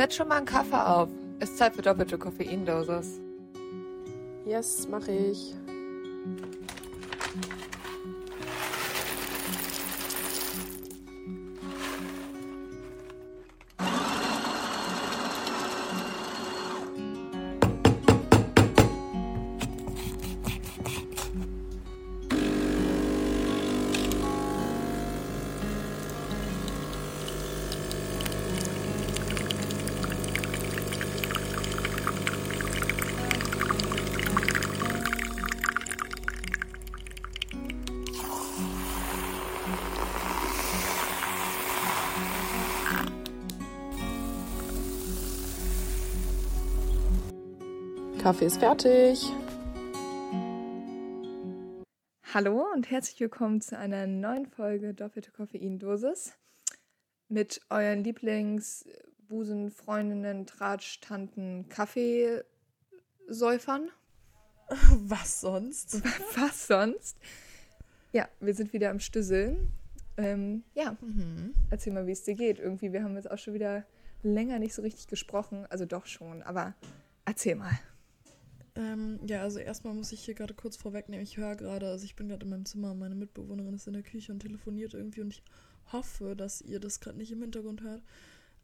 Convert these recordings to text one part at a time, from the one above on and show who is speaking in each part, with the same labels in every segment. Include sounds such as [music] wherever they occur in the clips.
Speaker 1: Setz schon mal einen Kaffee auf. Ist Zeit für doppelte Koffeindosis.
Speaker 2: Yes, mache ich. Kaffee ist fertig.
Speaker 1: Hallo und herzlich willkommen zu einer neuen Folge Doppelte Koffeindosis mit euren Lieblingsbusen, Freundinnen, Tratsch, Tanten, Kaffeesäufern. [laughs]
Speaker 2: Was sonst? [laughs]
Speaker 1: Was sonst? Ja, wir sind wieder am Stüsseln. Ähm, ja,
Speaker 2: Mhm.
Speaker 1: erzähl mal, wie es dir geht. Irgendwie, wir haben jetzt auch schon wieder länger nicht so richtig gesprochen. Also doch schon, aber erzähl mal.
Speaker 2: Ähm, ja, also erstmal muss ich hier gerade kurz vorwegnehmen. Ich höre gerade, also ich bin gerade in meinem Zimmer, meine Mitbewohnerin ist in der Küche und telefoniert irgendwie und ich hoffe, dass ihr das gerade nicht im Hintergrund hört.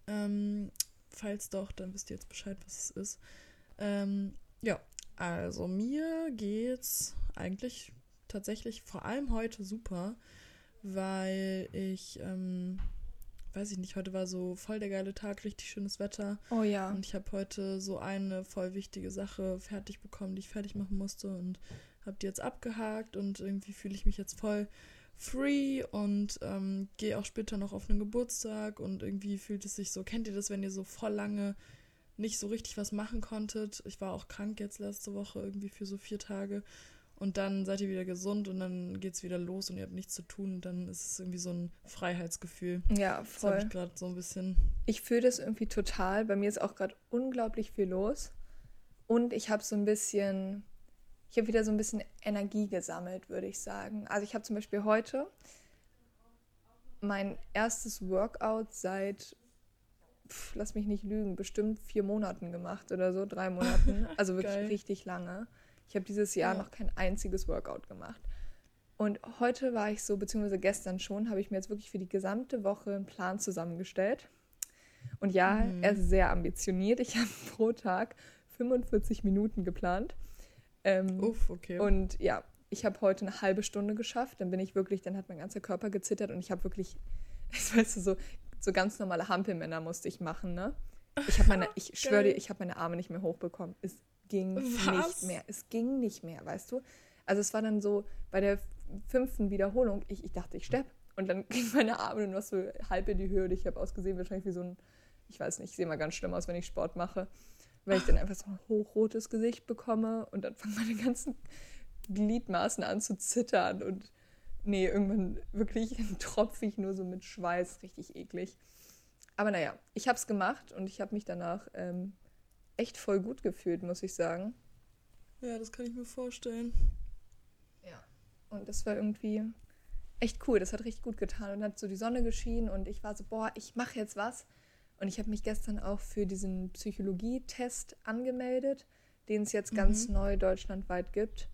Speaker 2: Ähm, falls doch, dann wisst ihr jetzt Bescheid, was es ist. Ähm, ja, also mir geht's eigentlich tatsächlich vor allem heute super, weil ich, ähm, weiß ich nicht, heute war so voll der geile Tag, richtig schönes Wetter.
Speaker 1: Oh ja.
Speaker 2: Und ich habe heute so eine voll wichtige Sache fertig bekommen, die ich fertig machen musste und habe die jetzt abgehakt und irgendwie fühle ich mich jetzt voll free und ähm, gehe auch später noch auf einen Geburtstag und irgendwie fühlt es sich so, kennt ihr das, wenn ihr so voll lange nicht so richtig was machen konntet? Ich war auch krank jetzt letzte Woche irgendwie für so vier Tage und dann seid ihr wieder gesund und dann geht's wieder los und ihr habt nichts zu tun und dann ist es irgendwie so ein Freiheitsgefühl.
Speaker 1: Ja,
Speaker 2: Das habe
Speaker 1: voll.
Speaker 2: ich gerade so ein bisschen.
Speaker 1: Ich fühle das irgendwie total. Bei mir ist auch gerade unglaublich viel los. Und ich habe so ein bisschen, ich habe wieder so ein bisschen Energie gesammelt, würde ich sagen. Also ich habe zum Beispiel heute mein erstes Workout seit, pf, lass mich nicht lügen, bestimmt vier Monaten gemacht oder so, drei Monaten. [laughs] Also wirklich
Speaker 2: Geil.
Speaker 1: richtig lange. Ich habe dieses Jahr
Speaker 2: Ja.
Speaker 1: noch kein einziges Workout gemacht. Und heute war ich so, beziehungsweise gestern schon, habe ich mir jetzt wirklich für die gesamte Woche einen Plan zusammengestellt. Und ja,
Speaker 2: Mhm.
Speaker 1: er ist sehr ambitioniert. Ich [laughs] habe pro Tag 45 Minuten geplant. Ähm,
Speaker 2: Uff, okay.
Speaker 1: und ja, ich habe heute eine halbe Stunde geschafft. Dann bin ich wirklich, dann hat mein ganzer Körper gezittert und ich habe wirklich, [laughs] weißt du, so, so ganz normale Hampelmänner musste ich machen, ne? Ich habe meine, [laughs] ich schwöre dir, ich habe meine Arme nicht mehr hochbekommen. Es ging
Speaker 2: Was?
Speaker 1: nicht mehr. Es ging nicht mehr, weißt du? Also es war dann so bei der fünften Wiederholung, ich, ich dachte, ich stepp. Und dann [laughs] ging meine Arme nur noch so halb in die Höhe und ich habe ausgesehen wahrscheinlich wie so ein, ich weiß nicht, ich sehe mal ganz schlimm aus, wenn ich Sport mache. Weil ich dann einfach so ein hochrotes Gesicht bekomme und dann fangen meine ganzen Gliedmaßen an zu zittern und nee, irgendwann wirklich [laughs] tropfe ich nur so mit Schweiß, richtig eklig. Aber naja, ich habe es gemacht und ich habe mich danach ähm, echt voll gut gefühlt, muss ich sagen.
Speaker 2: Ja, das kann ich mir vorstellen.
Speaker 1: Ja. Und das war irgendwie echt cool. Das hat richtig gut getan. Und hat so die Sonne geschienen und ich war so, boah, ich mache jetzt was. Und ich habe mich gestern auch für diesen Psychologietest angemeldet, den es jetzt ganz
Speaker 2: Mhm.
Speaker 1: neu deutschlandweit gibt.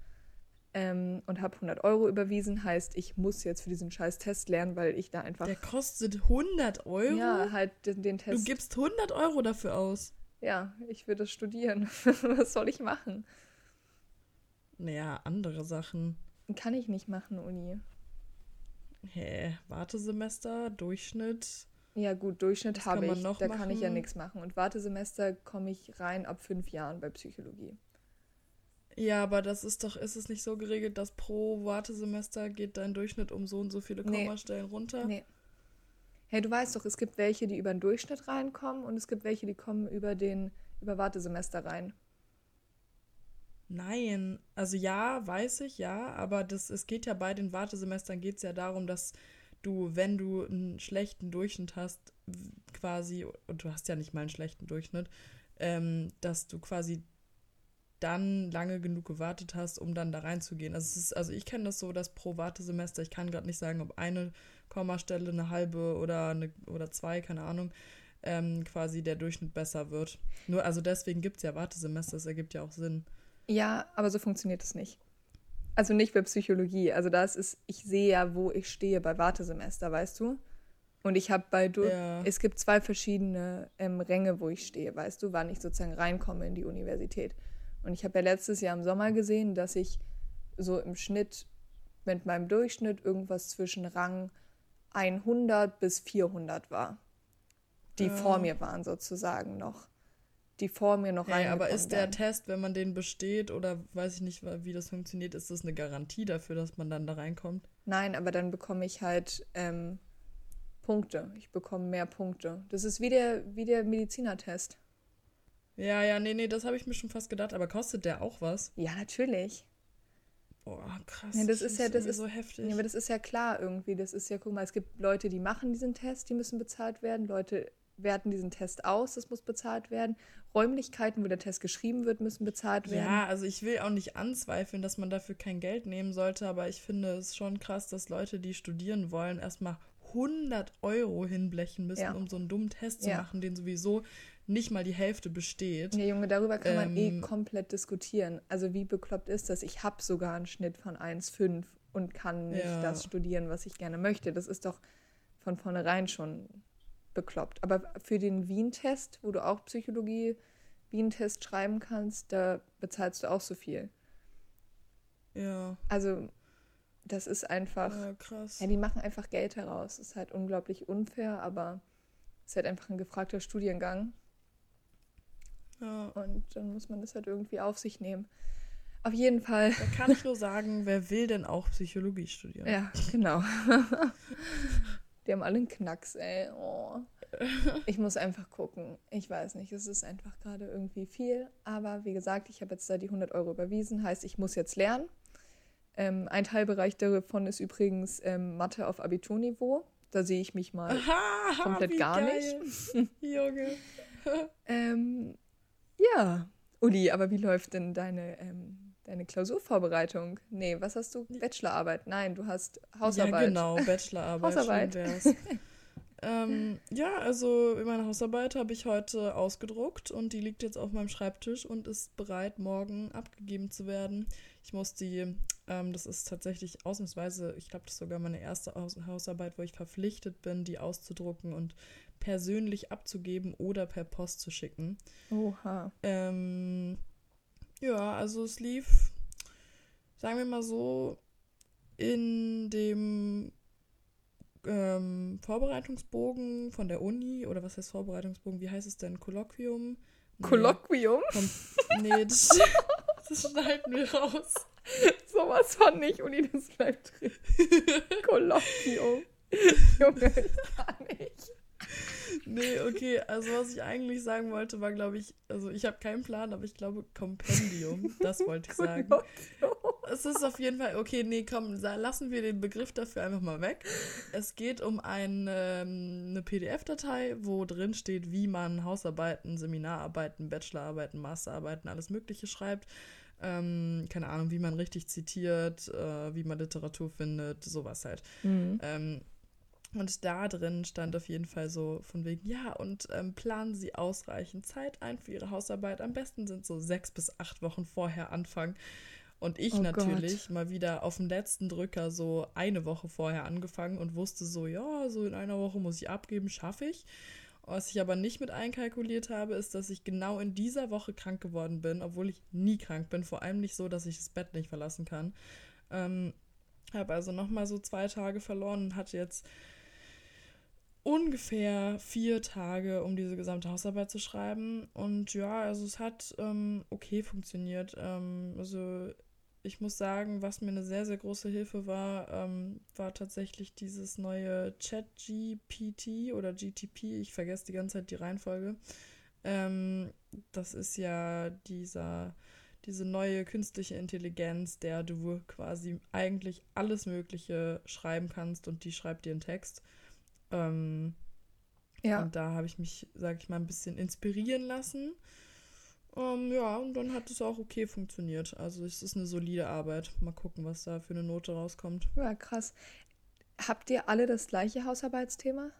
Speaker 1: Ähm, und habe 100 Euro überwiesen. Heißt, ich muss jetzt für diesen scheiß Test lernen, weil ich da einfach
Speaker 2: Der kostet 100 Euro?
Speaker 1: ja, halt den, den
Speaker 2: du
Speaker 1: Test.
Speaker 2: gibst 100 Euro dafür aus.
Speaker 1: Ja, ich das studieren. [laughs] was soll ich machen?
Speaker 2: Naja, andere Sachen.
Speaker 1: Kann ich nicht machen, Uni.
Speaker 2: Hä, Wartesemester, Durchschnitt.
Speaker 1: Ja, gut, Durchschnitt habe ich. Da kann ich ja
Speaker 2: machen?
Speaker 1: nichts machen. Und Wartesemester komme ich rein ab fünf Jahren bei Psychologie.
Speaker 2: Ja, aber das ist doch, ist es nicht so geregelt, dass pro Wartesemester geht dein Durchschnitt um so und so viele
Speaker 1: Nee.
Speaker 2: Kommastellen runter?
Speaker 1: Nee. Hey, du weißt doch, es gibt welche, die über den Durchschnitt reinkommen und es gibt welche, die kommen über den über Wartesemester rein.
Speaker 2: Nein, also ja, weiß ich, ja, aber das, es geht ja bei den Wartesemestern geht es ja darum, dass du, wenn du einen schlechten Durchschnitt hast, quasi, und du hast ja nicht mal einen schlechten Durchschnitt, ähm, dass du quasi dann lange genug gewartet hast, um dann da reinzugehen. Also, es ist, also ich kenne das so, dass pro Wartesemester, ich kann gerade nicht sagen, ob eine Kommastelle, eine halbe oder, eine, oder zwei, keine Ahnung, ähm, quasi der Durchschnitt besser wird. Nur, also deswegen gibt es ja Wartesemester, das ergibt ja auch Sinn.
Speaker 1: Ja, aber so funktioniert es nicht. Also nicht bei Psychologie. Also das ist, ich sehe ja, wo ich stehe bei Wartesemester, weißt du? Und ich habe bei, du
Speaker 2: Ja.
Speaker 1: es gibt zwei verschiedene ähm, Ränge, wo ich stehe, weißt du, wann ich sozusagen reinkomme in die Universität. Und ich habe ja letztes Jahr im Sommer gesehen, dass ich so im Schnitt mit meinem Durchschnitt irgendwas zwischen Rang 100 bis 400 war. Die
Speaker 2: Ja.
Speaker 1: vor mir waren sozusagen noch. Die vor mir noch
Speaker 2: Hey, aber ist der
Speaker 1: wären.
Speaker 2: Test, wenn man den besteht oder weiß ich nicht, wie das funktioniert, ist das eine Garantie dafür, dass man dann da reinkommt?
Speaker 1: Nein, aber dann bekomme ich halt ähm, Punkte. Ich bekomme mehr Punkte. Das ist wie der, wie der Medizinertest.
Speaker 2: Ja, ja, nee, nee, das habe ich mir schon fast gedacht, aber kostet der auch was?
Speaker 1: Ja, natürlich.
Speaker 2: Boah, krass.
Speaker 1: Ja, das ist ja- das ist-
Speaker 2: so heftig.
Speaker 1: Ja, aber das ist ja klar irgendwie. Das ist ja, guck mal, es gibt Leute, die machen diesen Test, die müssen bezahlt werden. Leute werten diesen Test aus, das muss bezahlt werden. Räumlichkeiten, wo der Test geschrieben wird, müssen bezahlt werden.
Speaker 2: Ja, also ich will auch nicht anzweifeln, dass man dafür kein Geld nehmen sollte, aber ich finde es schon krass, dass Leute, die studieren wollen, erstmal 100 Euro hinblechen müssen,
Speaker 1: Ja.
Speaker 2: um so einen dummen Test zu
Speaker 1: Ja.
Speaker 2: machen, den sowieso nicht mal die Hälfte besteht.
Speaker 1: Ja, Junge, darüber kann man eh
Speaker 2: Ähm,
Speaker 1: komplett diskutieren. Also wie bekloppt ist das? Ich habe sogar einen Schnitt von 1,5 und kann nicht
Speaker 2: Ja.
Speaker 1: das studieren, was ich gerne möchte. Das ist doch von vornherein schon bekloppt. Aber für den Wien-Test, wo du auch Psychologie Wien-Test schreiben kannst, da bezahlst du auch so viel.
Speaker 2: Ja,
Speaker 1: Also das ist einfach,
Speaker 2: ja krass.
Speaker 1: ja, die machen einfach Geld heraus. Das ist halt unglaublich unfair, aber es ist halt einfach ein gefragter Studiengang.
Speaker 2: Ja.
Speaker 1: Und dann muss man das halt irgendwie auf sich nehmen. Auf jeden Fall.
Speaker 2: Da kann ich nur sagen, wer will denn auch Psychologie studieren?
Speaker 1: Ja, genau. [laughs] Die haben alle einen Knacks, ey. Oh. Ich muss einfach gucken. Ich weiß nicht, es ist einfach gerade irgendwie viel. Aber wie gesagt, ich habe jetzt da die 100 Euro überwiesen. Heißt, ich muss jetzt lernen. Ähm, ein Teilbereich davon ist übrigens ähm, Mathe auf Abiturniveau. Da sehe ich mich mal
Speaker 2: Aha,
Speaker 1: komplett gar
Speaker 2: geil.
Speaker 1: nicht. [laughs]
Speaker 2: Junge.
Speaker 1: Ähm, ja, Uli, aber wie läuft denn deine, ähm, deine Klausurvorbereitung? Nee, was hast du? Bachelorarbeit? Nein, du hast Hausarbeit.
Speaker 2: Ja, genau, [laughs] Bachelorarbeit.
Speaker 1: Hausarbeit. [laughs]
Speaker 2: ähm, ja, also meine Hausarbeit habe ich heute ausgedruckt und die liegt jetzt auf meinem Schreibtisch und ist bereit, morgen abgegeben zu werden. Ich muss die, ähm, das ist tatsächlich ausnahmsweise, ich glaube, das ist sogar meine erste Haus Hausarbeit, wo ich verpflichtet bin, die auszudrucken und persönlich abzugeben oder per Post zu schicken.
Speaker 1: Oha.
Speaker 2: Ähm, ja, also es lief, sagen wir mal so, in dem ähm, Vorbereitungsbogen von der Uni, oder was heißt Vorbereitungsbogen, wie heißt es denn? Kolloquium? Nee,
Speaker 1: Kolloquium?
Speaker 2: Nee das, [laughs] das schneiden wir raus.
Speaker 1: Sowas von nicht, Uli, das bleibt drin. [laughs] Kolloquium. Junge, kann nicht.
Speaker 2: Nee, okay, also was ich eigentlich sagen wollte, war, glaube ich, also ich habe keinen Plan, aber ich glaube Kompendium, das wollte ich sagen. Es ist auf jeden Fall, okay, nee, komm, lassen wir den Begriff dafür einfach mal weg. Es geht um ein, ähm, eine PDF-Datei, wo drin steht, wie man Hausarbeiten, Seminararbeiten, Bachelorarbeiten, Masterarbeiten, alles Mögliche schreibt. Ähm, keine Ahnung, wie man richtig zitiert, äh, wie man Literatur findet, sowas halt.
Speaker 1: Mhm.
Speaker 2: Ähm, und da drin stand auf jeden Fall so von wegen, ja, und ähm, planen Sie ausreichend Zeit ein für Ihre Hausarbeit. Am besten sind so sechs bis acht Wochen vorher anfangen. Und ich
Speaker 1: Oh
Speaker 2: natürlich mal wieder auf dem letzten Drücker so eine Woche vorher angefangen und wusste so, ja, so in einer Woche muss ich abgeben, schaffe ich. Was ich aber nicht mit einkalkuliert habe, ist, dass ich genau in dieser Woche krank geworden bin, obwohl ich nie krank bin. Vor allem nicht so, dass ich das Bett nicht verlassen kann. Ähm, habe also nochmal so zwei Tage verloren und hatte jetzt ungefähr vier Tage, um diese gesamte Hausarbeit zu schreiben. Und ja, also es hat ähm, okay funktioniert. Ähm, also ich muss sagen, was mir eine sehr, sehr große Hilfe war, ähm, war tatsächlich dieses neue Chat-GPT oder GTP. Ich vergesse die ganze Zeit die Reihenfolge. Ähm, das ist ja dieser, diese neue künstliche Intelligenz, der du quasi eigentlich alles Mögliche schreiben kannst und die schreibt dir einen Text. Ähm,
Speaker 1: Ja.
Speaker 2: Und da habe ich mich, sag ich mal, ein bisschen inspirieren lassen. Ähm, ja, und dann hat es auch okay funktioniert. Also es ist eine solide Arbeit. Mal gucken, was da für eine Note rauskommt.
Speaker 1: ja, krass. Habt ihr alle das gleiche Hausarbeitsthema?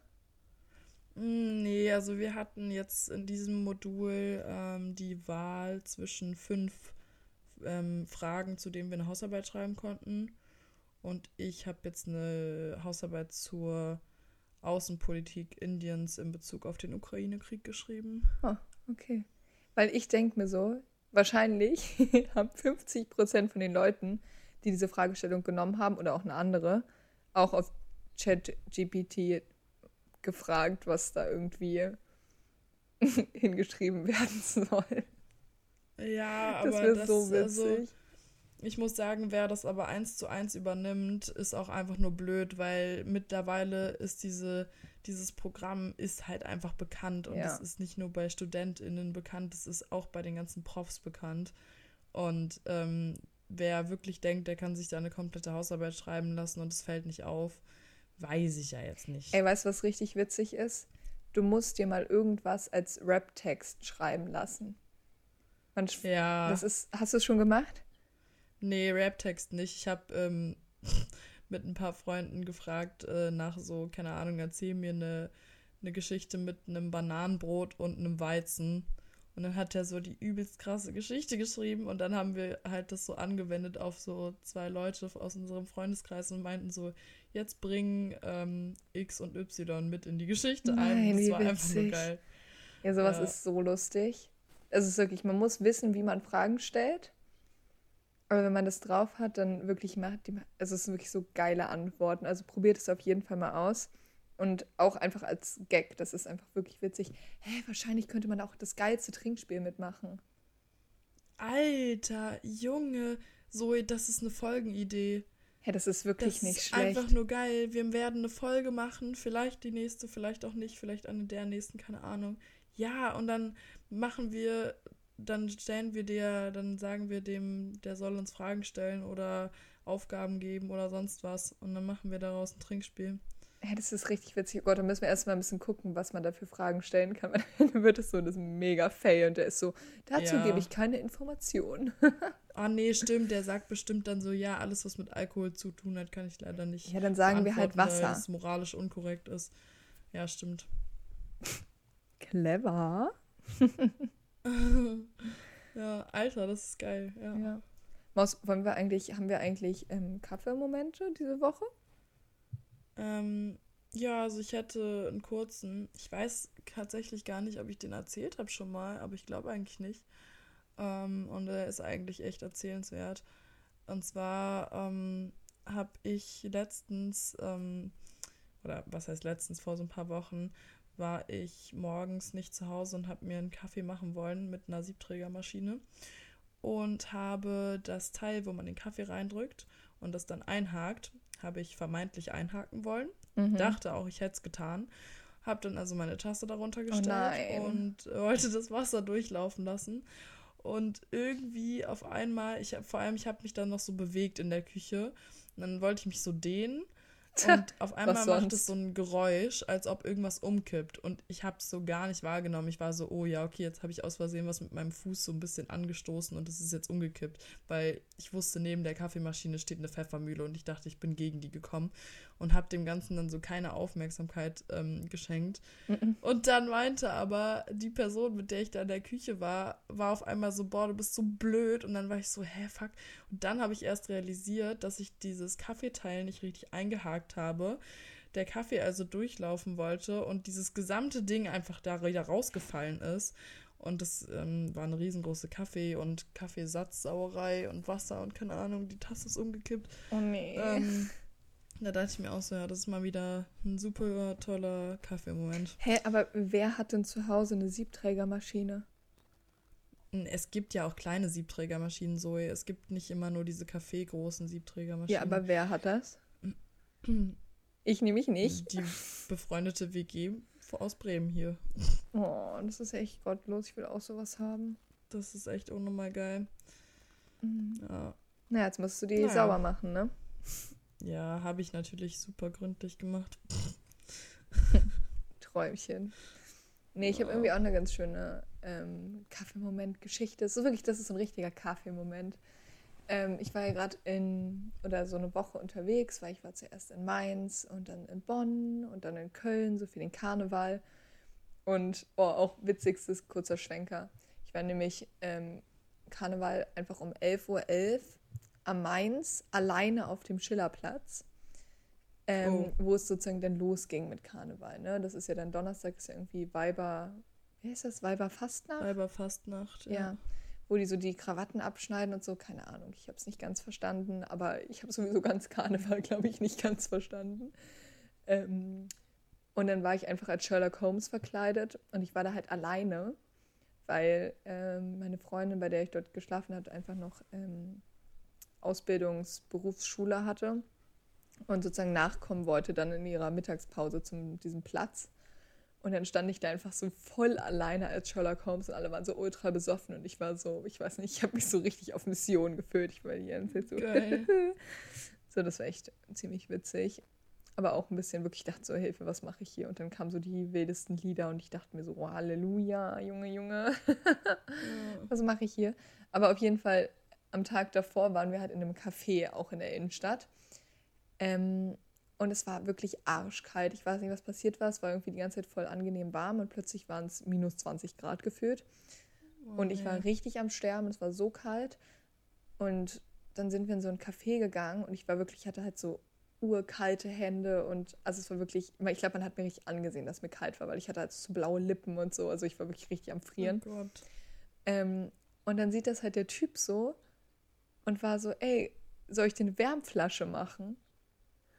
Speaker 2: Mm, Nee, also wir hatten jetzt in diesem Modul ähm, die Wahl zwischen fünf ähm, Fragen, zu denen wir eine Hausarbeit schreiben konnten. Und ich habe jetzt eine Hausarbeit zur Außenpolitik Indiens in Bezug auf den Ukraine-Krieg geschrieben.
Speaker 1: Oh, okay. Weil ich denke mir so, wahrscheinlich [laughs] haben 50 Prozent von den Leuten, die diese Fragestellung genommen haben oder auch eine andere, auch auf ChatGPT gefragt, was da irgendwie [laughs] hingeschrieben werden soll.
Speaker 2: Ja,
Speaker 1: Das
Speaker 2: aber das,
Speaker 1: so
Speaker 2: also,
Speaker 1: witzig.
Speaker 2: Ich muss sagen, wer das aber eins zu eins übernimmt, ist auch einfach nur blöd, weil mittlerweile ist diese, dieses Programm ist halt einfach bekannt und
Speaker 1: Ja.
Speaker 2: es ist nicht nur bei StudentInnen bekannt, es ist auch bei den ganzen Profs bekannt. Und ähm, wer wirklich denkt, der kann sich da eine komplette Hausarbeit schreiben lassen und es fällt nicht auf, weiß ich ja jetzt nicht.
Speaker 1: Ey, weißt du, was richtig witzig ist? Du musst dir mal irgendwas als Rap-Text schreiben lassen. Man,
Speaker 2: ja.
Speaker 1: das ist, hast du es schon gemacht?
Speaker 2: Nee, Rap-Text nicht. Ich habe ähm, [laughs] mit ein paar Freunden gefragt äh, nach so, keine Ahnung, erzähl mir eine, eine Geschichte mit einem Bananenbrot und einem Weizen. Und dann hat er so die übelst krasse Geschichte geschrieben und dann haben wir halt das so angewendet auf so zwei Leute aus unserem Freundeskreis und meinten so, jetzt bringen ähm, X und Y mit in die Geschichte ein.
Speaker 1: Nein,
Speaker 2: Das
Speaker 1: wie
Speaker 2: war einfach nur
Speaker 1: witzig.
Speaker 2: geil.
Speaker 1: Ja, sowas
Speaker 2: Ja.
Speaker 1: ist so lustig. Es ist wirklich, man muss wissen, wie man Fragen stellt. Aber wenn man das drauf hat, dann wirklich macht die, also es sind wirklich so geile Antworten. Also probiert es auf jeden Fall mal aus. Und auch einfach als Gag, das ist einfach wirklich witzig. Hä, wahrscheinlich könnte man auch das geilste Trinkspiel mitmachen.
Speaker 2: Alter, Junge, Zoe, das ist eine Folgenidee.
Speaker 1: Hä, das ist wirklich
Speaker 2: Das
Speaker 1: nicht
Speaker 2: ist
Speaker 1: schlecht.
Speaker 2: einfach nur geil. Wir werden eine Folge machen, vielleicht die nächste, vielleicht auch nicht, vielleicht eine der nächsten, keine Ahnung. Ja, und dann machen wir, dann stellen wir dir, dann sagen wir dem, der soll uns Fragen stellen oder Aufgaben geben oder sonst was. Und dann machen wir daraus ein Trinkspiel.
Speaker 1: Hä, das ist richtig witzig. Oh Gott, da müssen wir erstmal ein bisschen gucken, was man da für Fragen stellen kann. [laughs] Dann wird es so das mega fail und der ist so, dazu
Speaker 2: Ja.
Speaker 1: gebe ich keine Informationen. [laughs]
Speaker 2: Ah, nee, stimmt. Der sagt bestimmt dann so, ja, alles, was mit Alkohol zu tun hat, kann ich leider nicht.
Speaker 1: Ja, dann sagen wir halt
Speaker 2: beantworten, weil
Speaker 1: Wasser.
Speaker 2: es moralisch unkorrekt ist. Ja, stimmt.
Speaker 1: Clever. [laughs] [laughs]
Speaker 2: ja, Alter, das ist geil. Ja.
Speaker 1: Ja. Maus, wollen wir eigentlich, haben wir eigentlich ähm, Kaffeemomente diese Woche?
Speaker 2: Ähm, ja, also ich hätte einen kurzen. Ich weiß tatsächlich gar nicht, ob ich den erzählt habe schon mal, aber ich glaube eigentlich nicht. Ähm, und er ist eigentlich echt erzählenswert. Und zwar ähm, habe ich letztens, ähm, oder was heißt letztens, vor so ein paar Wochen, war ich morgens nicht zu Hause und habe mir einen Kaffee machen wollen mit einer Siebträgermaschine und habe das Teil, wo man den Kaffee reindrückt und das dann einhakt, habe ich vermeintlich einhaken wollen.
Speaker 1: Mhm.
Speaker 2: Dachte auch, ich hätte es getan. Habe dann also meine Tasse darunter gestellt
Speaker 1: nein.
Speaker 2: und wollte das Wasser durchlaufen lassen. Und irgendwie auf einmal, ich hab, vor allem, ich habe mich dann noch so bewegt in der Küche. Und dann wollte ich mich so dehnen. [laughs] Und auf einmal macht es so ein Geräusch, als ob irgendwas umkippt. Und ich habe es so gar nicht wahrgenommen. Ich war so, oh ja, okay, jetzt habe ich aus Versehen was mit meinem Fuß so ein bisschen angestoßen und es ist jetzt umgekippt. Weil ich wusste, neben der Kaffeemaschine steht eine Pfeffermühle und ich dachte, ich bin gegen die gekommen. Und habe dem Ganzen dann so keine Aufmerksamkeit ähm, geschenkt.
Speaker 1: Mhm.
Speaker 2: Und dann meinte aber die Person, mit der ich da in der Küche war, war auf einmal so, boah, du bist so blöd. Und dann war ich so, hä, fuck. Und dann habe ich erst realisiert, dass ich dieses Kaffeeteil nicht richtig eingehakt habe. Der Kaffee also durchlaufen wollte und dieses gesamte Ding einfach da wieder rausgefallen ist. Und das ähm, war eine riesengroße Kaffee- und Kaffeesatzsauerei und Wasser und keine Ahnung, die Tasse ist umgekippt.
Speaker 1: Oh nee.
Speaker 2: Ähm, da dachte ich mir auch so, ja, das ist mal wieder ein super toller Kaffeemoment.
Speaker 1: Hä, aber wer hat denn zu Hause eine Siebträgermaschine?
Speaker 2: Es gibt ja auch kleine Siebträgermaschinen, Zoe. Es gibt nicht immer nur diese kaffeegroßen Siebträgermaschinen.
Speaker 1: Ja, aber wer hat das? [clears throat] Ich nämlich nicht.
Speaker 2: Die befreundete WG aus Bremen hier.
Speaker 1: Oh, das ist echt gottlos. Ich will auch sowas haben.
Speaker 2: Das ist echt unnormal geil.
Speaker 1: Mhm.
Speaker 2: Ja,
Speaker 1: Naja, jetzt musst du die
Speaker 2: Naja.
Speaker 1: sauber machen, ne?
Speaker 2: Ja habe ich natürlich super gründlich gemacht. [laughs]
Speaker 1: Träumchen. Nee, ich habe irgendwie auch eine ganz schöne ähm, Kaffeemoment-Geschichte. So wirklich, das ist ein richtiger Kaffeemoment. Ähm, ich war ja gerade in, oder so eine Woche unterwegs, weil ich war zuerst in Mainz und dann in Bonn und dann in Köln, so für den Karneval. Und oh, auch witzigstes kurzer Schwenker. Ich war nämlich ähm, Karneval einfach um 11.11 Uhr .11 am Mainz alleine auf dem Schillerplatz, ähm, oh. wo es sozusagen dann losging mit Karneval. Ne? Das ist ja dann Donnerstag, ist ja irgendwie Weiber, wie heißt das, Weiberfastnacht?
Speaker 2: Weiberfastnacht,
Speaker 1: ja. ja. Wo die so die Krawatten abschneiden und so, keine Ahnung, ich habe es nicht ganz verstanden, aber ich habe sowieso ganz Karneval, glaube ich, nicht ganz verstanden. Ähm, und dann war ich einfach als Sherlock Holmes verkleidet und ich war da halt alleine, weil ähm, meine Freundin, bei der ich dort geschlafen habe, einfach noch ähm, Ausbildungsberufsschule hatte und sozusagen nachkommen wollte dann in ihrer Mittagspause zu diesem Platz. Und dann stand ich da einfach so voll alleine als Sherlock Holmes und alle waren so ultra besoffen und ich war so, ich weiß nicht, ich habe mich so richtig auf Mission gefühlt. Ich war die ganze Zeit so. Geil. [laughs] so, das war echt ziemlich witzig aber auch ein bisschen wirklich dachte so, Hilfe, was mache ich hier? Und dann kamen so die wildesten Lieder und ich dachte mir so, oh, Halleluja, Junge, Junge, [laughs] was mache ich hier? Aber auf jeden Fall, am Tag davor waren wir halt in einem Café, auch in der Innenstadt. Ähm, und es war wirklich arschkalt. Ich weiß nicht, was passiert war. Es war irgendwie die ganze Zeit voll angenehm warm und plötzlich waren es minus 20 Grad gefühlt. Oh, und ich war richtig am Sterben. Es war so kalt. Und dann sind wir in so ein Café gegangen und ich war wirklich, ich hatte halt so urkalte Hände und also es war wirklich, ich glaube, man hat mir richtig angesehen, dass mir kalt war, weil ich hatte halt so blaue Lippen und so, also ich war wirklich richtig am Frieren. Oh. Ähm, und dann sieht das halt der Typ so und war so, ey, soll ich dir eine Wärmflasche machen?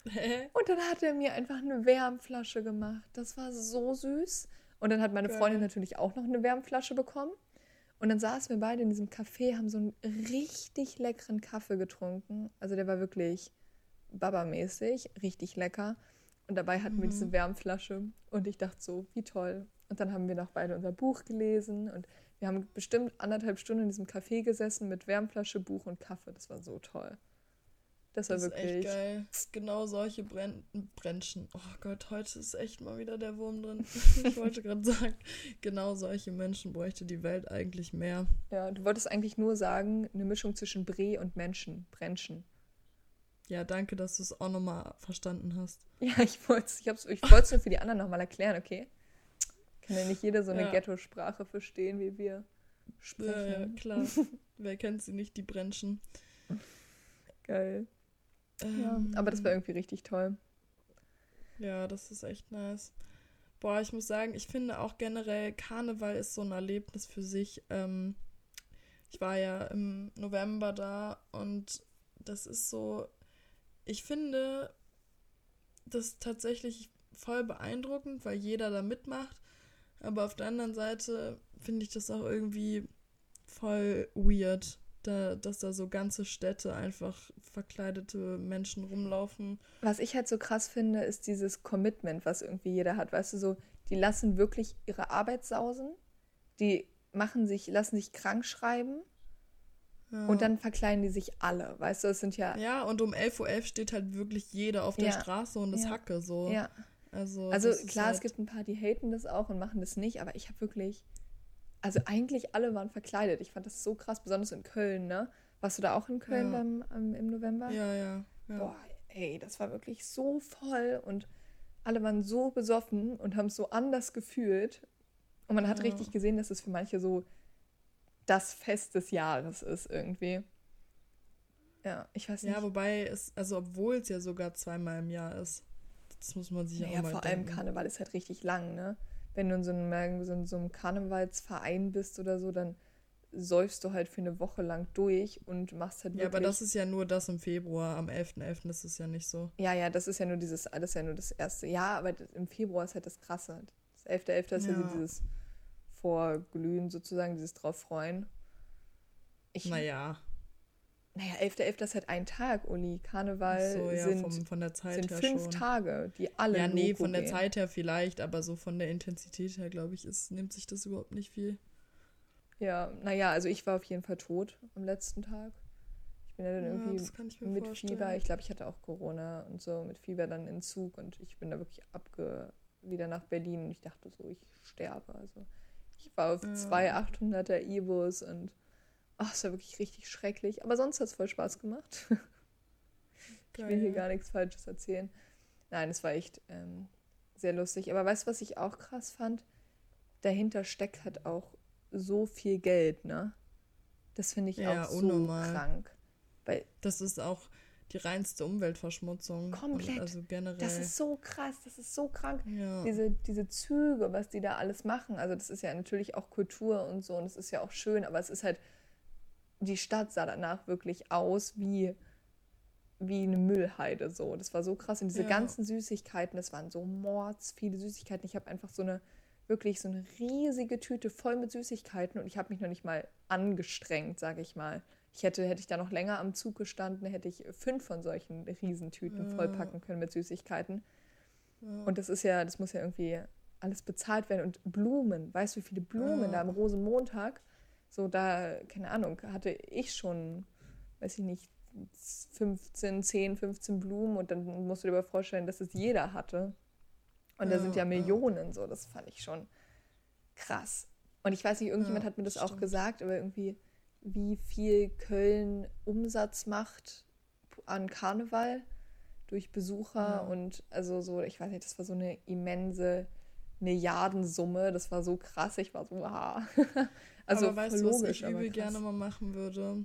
Speaker 1: Und dann hat er mir einfach eine Wärmflasche gemacht. Das war so süß. Und dann hat meine Geil. Freundin natürlich auch noch eine Wärmflasche bekommen. Und dann saßen wir beide in diesem Café, haben so einen richtig leckeren Kaffee getrunken. Also der war wirklich Baba-mäßig, richtig lecker. Und dabei hatten mhm. wir diese mhm. Wärmflasche und ich dachte so, wie toll. Und dann haben wir noch beide unser Buch gelesen und wir haben bestimmt anderthalb Stunden in diesem Café gesessen mit Wärmflasche, Buch und Kaffee. Das war so toll.
Speaker 2: Das war das wirklich. Ist echt geil. Genau solche Bren Brennchen. Oh Gott, heute ist echt mal wieder der Wurm drin. [laughs] ich wollte gerade sagen, genau solche Menschen bräuchte die Welt eigentlich mehr.
Speaker 1: Ja, du wolltest eigentlich nur sagen, eine Mischung zwischen Bre und Menschen. Brennchen.
Speaker 2: Ja, danke, dass du es auch nochmal verstanden hast.
Speaker 1: Ja, ich wollte es ich ich nur für die anderen nochmal erklären, okay? Kann ja nicht jeder so eine ja. Ghetto-Sprache verstehen, wie wir sprechen. Ja, ja
Speaker 2: klar. [laughs] Wer kennt sie nicht, die Brenchen?
Speaker 1: Geil. Ähm, ja, aber das war irgendwie richtig toll.
Speaker 2: Ja, das ist echt nice. Boah, ich muss sagen, ich finde auch generell, Karneval ist so ein Erlebnis für sich. Ähm, ich war ja im November da und das ist so, ich finde das tatsächlich voll beeindruckend, weil jeder da mitmacht. Aber auf der anderen Seite finde ich das auch irgendwie voll weird, da, dass da so ganze Städte einfach verkleidete Menschen rumlaufen.
Speaker 1: Was ich halt so krass finde, ist dieses Commitment, was irgendwie jeder hat. Weißt du, so, die lassen wirklich ihre Arbeit sausen, die machen sich, lassen sich krank schreiben und dann verkleiden die sich alle, weißt du, es sind ja.
Speaker 2: Ja, und um 11.11 Uhr .11 steht halt wirklich jeder auf der ja. Straße und ist ja. Hacke so. Ja.
Speaker 1: Also, also klar, halt es gibt ein paar, die haten das auch und machen das nicht, aber ich habe wirklich. Also eigentlich alle waren verkleidet. Ich fand das so krass, besonders in Köln, ne? Warst du da auch in Köln ja. beim, ähm, im November?
Speaker 2: Ja, ja, ja.
Speaker 1: Boah, ey, das war wirklich so voll und alle waren so besoffen und haben es so anders gefühlt. Und man hat ja. richtig gesehen, dass es für manche so das Fest des Jahres ist irgendwie. Ja, ich weiß nicht.
Speaker 2: Ja, wobei es, also obwohl es ja sogar zweimal im Jahr ist. Das muss man sich ja,
Speaker 1: ja auch mal vor denken. allem Karneval ist halt richtig lang, ne? Wenn du in so einem, so in so einem Karnevalsverein bist oder so, dann säufst du halt für eine Woche lang durch und machst halt
Speaker 2: wirklich... Ja, aber das ist ja nur das im Februar. Am 11.11. .11. ist es ja nicht so.
Speaker 1: Ja, ja, das ist ja nur dieses, alles ja nur das erste. Ja, aber im Februar ist halt das Krasse. Das 11.11. .11. ist ja, ja dieses Vorglühen sozusagen, dieses drauf freuen.
Speaker 2: Ich, naja.
Speaker 1: Naja, 11.11. .11. ist halt ein Tag, Uli. Karneval so, ja, sind, vom, von der Zeit sind her fünf schon. Tage, die alle.
Speaker 2: Ja, nee, von der gehen. Zeit her vielleicht, aber so von der Intensität her, glaube ich, ist, nimmt sich das überhaupt nicht viel.
Speaker 1: Ja, naja, also ich war auf jeden Fall tot am letzten Tag. Ich bin ja dann irgendwie mit vorstellen. Fieber. Ich glaube, ich hatte auch Corona und so mit Fieber dann in Zug und ich bin da wirklich abge wieder nach Berlin und ich dachte so, ich sterbe. Also ich war auf ja. zwei 800er Ibus und Ach, es war wirklich richtig schrecklich. Aber sonst hat es voll Spaß gemacht. [laughs] ich will hier gar nichts Falsches erzählen. Nein, es war echt ähm, sehr lustig. Aber weißt du, was ich auch krass fand? dahinter steckt halt auch so viel Geld, ne? Das finde ich
Speaker 2: Ja,
Speaker 1: auch so
Speaker 2: unnormal.
Speaker 1: krank. Weil
Speaker 2: Das ist auch die reinste Umweltverschmutzung.
Speaker 1: Komplett.
Speaker 2: Also generell.
Speaker 1: das ist so krass, das ist so krank.
Speaker 2: ja.
Speaker 1: Diese, diese Züge, was die da alles machen. Also das ist ja natürlich auch Kultur und so und es ist ja auch schön, aber es ist halt, die Stadt sah danach wirklich aus wie, wie eine Müllheide so. Das war so krass. Und diese
Speaker 2: Ja.
Speaker 1: ganzen Süßigkeiten, das waren so mords viele Süßigkeiten. Ich habe einfach so eine, wirklich so eine riesige Tüte voll mit Süßigkeiten und ich habe mich noch nicht mal angestrengt, sage ich mal. Ich hätte, hätte ich da noch länger am Zug gestanden, hätte ich fünf von solchen Riesentüten
Speaker 2: Ja.
Speaker 1: vollpacken können mit Süßigkeiten.
Speaker 2: ja.
Speaker 1: Und das ist ja, das muss ja irgendwie alles bezahlt werden. Und Blumen, weißt du, wie viele Blumen
Speaker 2: Ja.
Speaker 1: da am Rosenmontag? So, da, keine Ahnung, hatte ich schon, weiß ich nicht, 15, 10, 15 Blumen und dann musst du dir aber vorstellen, dass es jeder hatte. Und da sind ja
Speaker 2: ja.
Speaker 1: Millionen so, das fand ich schon krass. Und ich weiß nicht, irgendjemand
Speaker 2: Ja,
Speaker 1: hat mir das auch
Speaker 2: stimmt.
Speaker 1: gesagt, aber irgendwie, wie viel Köln Umsatz macht an Karneval durch Besucher
Speaker 2: Ja.
Speaker 1: und also so, ich weiß nicht, das war so eine immense Milliardensumme, das war so krass, ich war so, wow. [laughs] also
Speaker 2: aber weißt du, was ich übel gerne mal machen würde?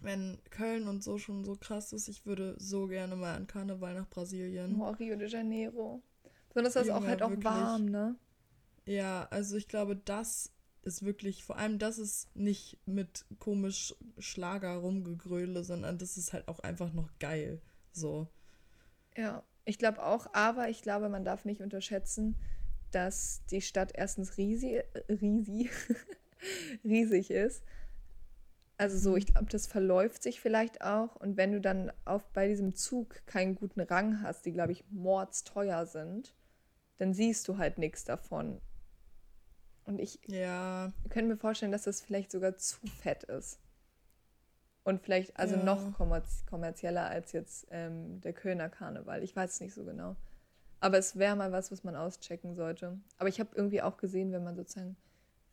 Speaker 2: Wenn Köln und so schon so krass ist, ich würde so gerne mal an Karneval nach Brasilien.
Speaker 1: Oh, Rio de Janeiro. Besonders das ist auch halt auch
Speaker 2: wirklich.
Speaker 1: warm, ne?
Speaker 2: Ja, also ich glaube, das ist wirklich, vor allem das ist nicht mit komisch Schlager rumgegröle, sondern das ist halt auch einfach noch geil. So.
Speaker 1: Ja, ich glaube auch, aber ich glaube, man darf nicht unterschätzen, dass die Stadt erstens riesig, äh, riesig, [laughs] [laughs] riesig ist. Also so, ich glaube, das verläuft sich vielleicht auch. Und wenn du dann auf, bei diesem Zug keinen guten Rang hast, die, glaube ich, mordsteuer sind, dann siehst du halt nichts davon. Und ich
Speaker 2: Ja,
Speaker 1: könnte mir vorstellen, dass das vielleicht sogar zu fett ist. Und vielleicht also
Speaker 2: Ja.
Speaker 1: noch kommerz kommerzieller als jetzt ähm, der Kölner Karneval. Ich weiß es nicht so genau. Aber es wäre mal was, was man auschecken sollte. Aber ich habe irgendwie auch gesehen, wenn man sozusagen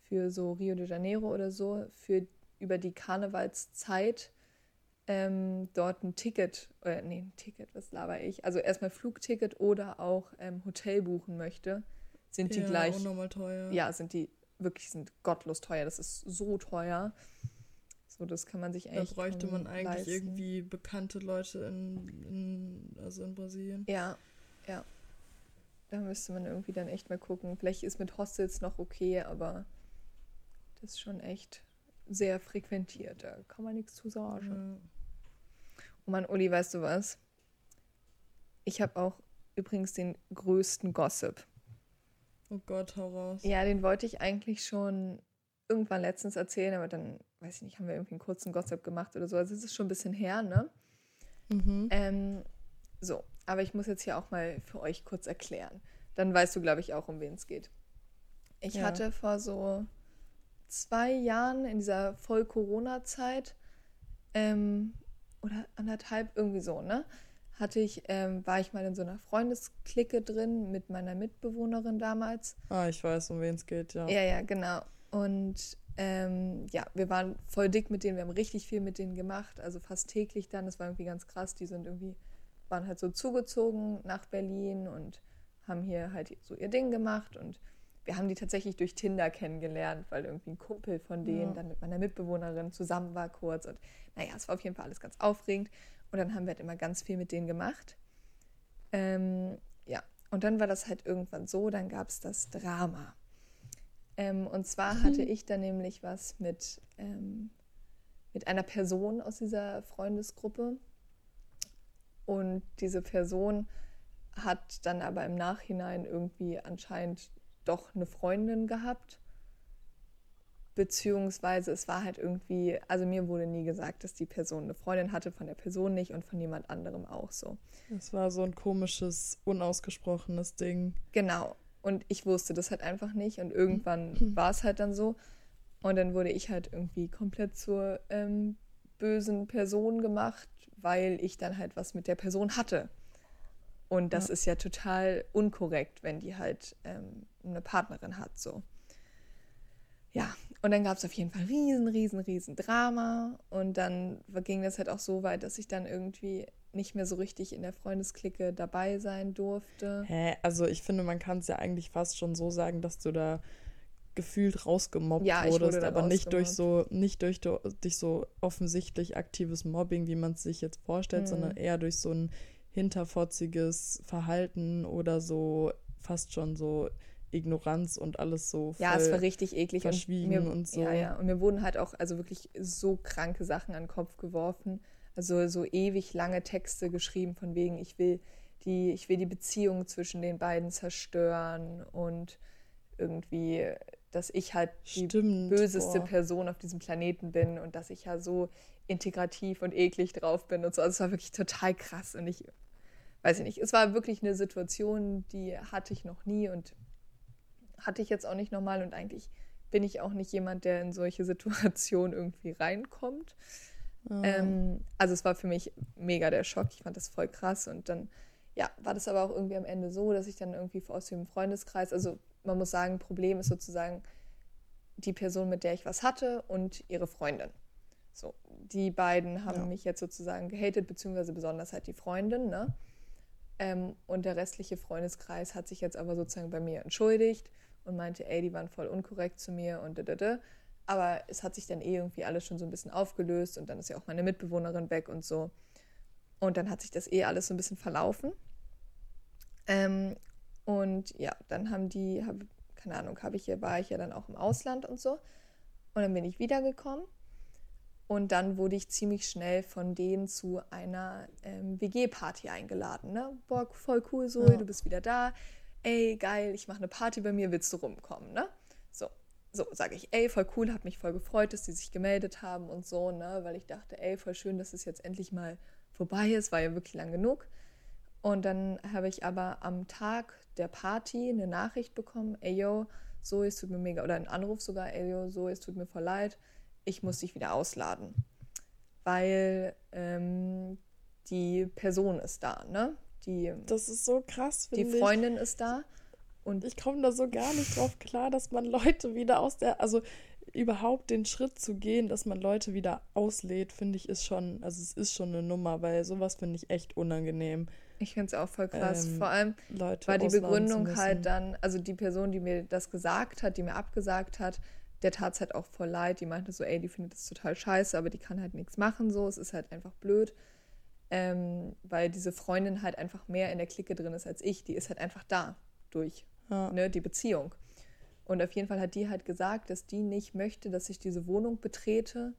Speaker 1: für so Rio de Janeiro oder so, für über die Karnevalszeit ähm, dort ein Ticket, oder nee, ein Ticket, was laber ich? Also erstmal Flugticket oder auch ähm, Hotel buchen möchte, sind die
Speaker 2: ja,
Speaker 1: gleich
Speaker 2: unnormal teuer.
Speaker 1: ja, sind die wirklich sind gottlos teuer. Das ist so teuer. So, das kann man sich
Speaker 2: Da
Speaker 1: echt
Speaker 2: bräuchte man eigentlich
Speaker 1: leisten.
Speaker 2: irgendwie bekannte Leute in, in, also in Brasilien.
Speaker 1: Ja, ja. Da müsste man irgendwie dann echt mal gucken. Vielleicht ist mit Hostels noch okay, aber das ist schon echt sehr frequentiert. Da kann man nichts zu sagen.
Speaker 2: Ja.
Speaker 1: Oh Mann, Uli, weißt du was? Ich habe auch übrigens den größten Gossip.
Speaker 2: Oh Gott, hau raus.
Speaker 1: Ja, den wollte ich eigentlich schon irgendwann letztens erzählen, aber dann, weiß ich nicht, haben wir irgendwie einen kurzen Gossip gemacht oder so. Also es ist schon ein bisschen her, ne?
Speaker 2: Mhm.
Speaker 1: Ähm, so, aber ich muss jetzt hier auch mal für euch kurz erklären. Dann weißt du, glaube ich, auch, um wen es geht. Ich
Speaker 2: Ja.
Speaker 1: hatte vor so zwei Jahren in dieser Voll-Corona-Zeit ähm, oder anderthalb, irgendwie so, ne? Hatte ich, ähm, war ich mal in so einer Freundesklicke drin mit meiner Mitbewohnerin damals.
Speaker 2: Ah, ich weiß, um wen es geht, ja.
Speaker 1: Ja, ja, genau. Und ähm, ja, wir waren voll dick mit denen, wir haben richtig viel mit denen gemacht, also fast täglich dann. Das war irgendwie ganz krass. Die sind irgendwie, waren halt so zugezogen nach Berlin und haben hier halt so ihr Ding gemacht und wir haben die tatsächlich durch Tinder kennengelernt, weil irgendwie ein Kumpel von denen
Speaker 2: Ja.
Speaker 1: dann mit meiner Mitbewohnerin zusammen war kurz und naja, es war auf jeden Fall alles ganz aufregend und dann haben wir halt immer ganz viel mit denen gemacht. Ähm, ja, und dann war das halt irgendwann so, dann gab es das Drama. Ähm, und zwar hatte ich dann nämlich was mit, ähm, mit einer Person aus dieser Freundesgruppe. Und diese Person hat dann aber im Nachhinein irgendwie anscheinend doch eine Freundin gehabt. Beziehungsweise es war halt irgendwie, also mir wurde nie gesagt, dass die Person eine Freundin hatte, von der Person nicht und von jemand anderem auch so.
Speaker 2: Es war so ein komisches, unausgesprochenes Ding.
Speaker 1: Genau. Und ich wusste das halt einfach nicht. Und irgendwann [clears throat] war es halt dann so. Und dann wurde ich halt irgendwie komplett zur ähm, bösen Person gemacht, weil ich dann halt was mit der Person hatte. Und das
Speaker 2: Ja.
Speaker 1: ist ja total unkorrekt, wenn die halt ähm, eine Partnerin hat, so. Ja, und dann gab es auf jeden Fall riesen, riesen, riesen Drama. Und dann ging das halt auch so weit, dass ich dann irgendwie nicht mehr so richtig in der Freundesklicke dabei sein durfte.
Speaker 2: Hä? Also ich finde, man kann es ja eigentlich fast schon so sagen, dass du da gefühlt rausgemobbt ja, wurdest, aber nicht durch so, nicht durch, durch so offensichtlich aktives Mobbing, wie man es sich jetzt vorstellt, mhm. sondern eher durch so ein hinterfotziges Verhalten oder so fast schon so Ignoranz und alles so
Speaker 1: Ja, es war richtig eklig.
Speaker 2: Verschwiegen und,
Speaker 1: mir,
Speaker 2: und so.
Speaker 1: Ja, ja. Und mir wurden halt auch also wirklich so kranke Sachen an den Kopf geworfen. Also so ewig lange Texte geschrieben von wegen, ich will die, ich will die Beziehung zwischen den beiden zerstören und irgendwie, dass ich halt die Stimmt, böseste boah. Person auf diesem Planeten bin und dass ich ja so integrativ und eklig drauf bin und so. Also es war wirklich total krass und ich weiß ich nicht, es war wirklich eine Situation, die hatte ich noch nie und hatte ich jetzt auch nicht nochmal und eigentlich bin ich auch nicht jemand, der in solche [laughs] Situationen irgendwie reinkommt. Oh. Ähm, also es war für mich mega der Schock. Ich fand das voll krass und dann ja, war das aber auch irgendwie am Ende so, dass ich dann irgendwie aus dem Freundeskreis, also man muss sagen, Problem ist sozusagen die Person, mit der ich was hatte und ihre Freundin. So, die beiden haben ja. mich jetzt sozusagen gehatet, beziehungsweise besonders halt die Freundin, ne? Ähm, und der restliche Freundeskreis hat sich jetzt aber sozusagen bei mir entschuldigt und meinte, ey, die waren voll unkorrekt zu mir und da, da, da. Aber es hat sich dann eh irgendwie alles schon so ein bisschen aufgelöst und dann ist ja auch meine Mitbewohnerin weg und so. Und dann hat sich das eh alles so ein bisschen verlaufen. Ähm, und ja, dann haben die, hab, keine Ahnung, habe ich hier, war ich ja dann auch im Ausland und so. Und dann bin ich wiedergekommen. Und dann wurde ich ziemlich schnell von denen zu einer ähm, WG-Party eingeladen. Ne? Boah, voll cool, so, ja. du bist wieder da. Ey, geil, ich mache eine Party bei mir, willst du rumkommen, ne? So, so sage ich, ey, voll cool, habe mich voll gefreut, dass die sich gemeldet haben und so, ne? Weil ich dachte, ey, voll schön, dass es jetzt endlich mal vorbei ist, war ja wirklich lang genug. Und dann habe ich aber am Tag der Party eine Nachricht bekommen, ey yo, so, es tut mir mega, oder einen Anruf sogar, ey yo, so, es tut mir voll leid, ich muss dich wieder ausladen. Weil ähm, die Person ist da, ne? Die,
Speaker 2: das ist so krass,
Speaker 1: Die Freundin ich. ist da.
Speaker 2: Und ich komme da so gar nicht drauf klar, dass man Leute wieder aus der, also überhaupt den Schritt zu gehen, dass man Leute wieder auslädt, finde ich, ist schon, also es ist schon eine Nummer, weil sowas finde ich echt unangenehm.
Speaker 1: Ich finde es auch voll krass. Ähm, Vor allem Leute war die Begründung halt dann, also die Person, die mir das gesagt hat, die mir abgesagt hat, der tat es halt auch voll leid. Die meinte so, ey, die findet das total scheiße, aber die kann halt nichts machen, so. Es ist halt einfach blöd. Ähm, weil diese Freundin halt einfach mehr in der Clique drin ist als ich. Die ist halt einfach da durch ja. ne, die Beziehung. Und auf jeden Fall hat die halt gesagt, dass die nicht möchte, dass ich diese Wohnung betrete,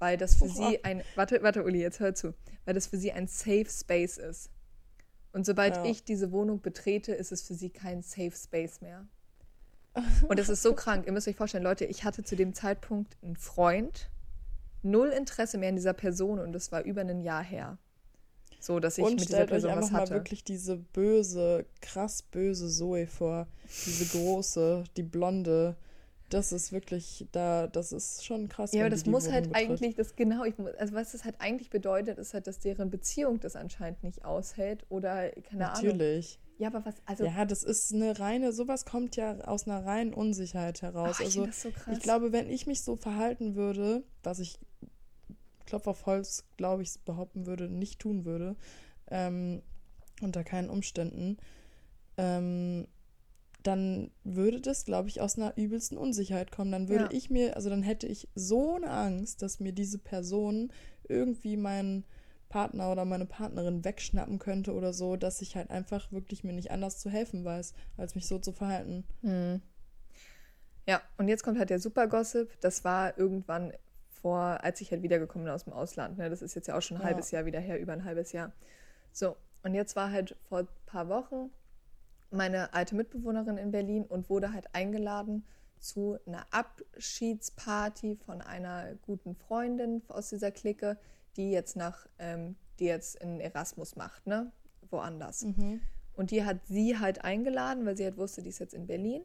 Speaker 1: weil das für oh, sie ein. Warte, warte, Uli, jetzt hör zu. Weil das für sie ein Safe Space ist. Und sobald ja. ich diese Wohnung betrete, ist es für sie kein Safe Space mehr. [laughs] Und das ist so krank. Ihr müsst euch vorstellen, Leute, ich hatte zu dem Zeitpunkt einen Freund, null Interesse mehr in dieser Person und es war über ein Jahr her. So, dass ich und mit dieser Person euch einfach was hatte.
Speaker 2: mal wirklich diese böse, krass böse Zoe vor. Diese große, die blonde. Das ist wirklich, da, das ist schon krass.
Speaker 1: Ja, aber das muss halt betritt. eigentlich, das genau, ich, also was das halt eigentlich bedeutet, ist halt, dass deren Beziehung das anscheinend nicht aushält oder keine Natürlich. Ahnung. Natürlich. Ja, aber was, also.
Speaker 2: Ja, das ist eine reine, sowas kommt ja aus einer reinen Unsicherheit heraus. Ach, ich also, das so krass. ich glaube, wenn ich mich so verhalten würde, was ich Klopf auf Holz, glaube ich, behaupten würde, nicht tun würde, ähm, unter keinen Umständen, ähm, dann würde das, glaube ich, aus einer übelsten Unsicherheit kommen. Dann würde ja. ich mir, also dann hätte ich so eine Angst, dass mir diese Person irgendwie meinen Partner oder meine Partnerin wegschnappen könnte oder so, dass ich halt einfach wirklich mir nicht anders zu helfen weiß, als mich so zu verhalten. Hm.
Speaker 1: Ja, und jetzt kommt halt der Super-Gossip. Das war irgendwann vor, als ich halt wiedergekommen bin aus dem Ausland. Ne? Das ist jetzt ja auch schon ein ja. halbes Jahr wieder her, über ein halbes Jahr. So, und jetzt war halt vor ein paar Wochen meine alte Mitbewohnerin in Berlin und wurde halt eingeladen zu einer Abschiedsparty von einer guten Freundin aus dieser Clique, die jetzt nach, ähm, die jetzt in Erasmus macht, ne? Woanders. Mhm. Und die hat sie halt eingeladen, weil sie halt wusste, die ist jetzt in Berlin.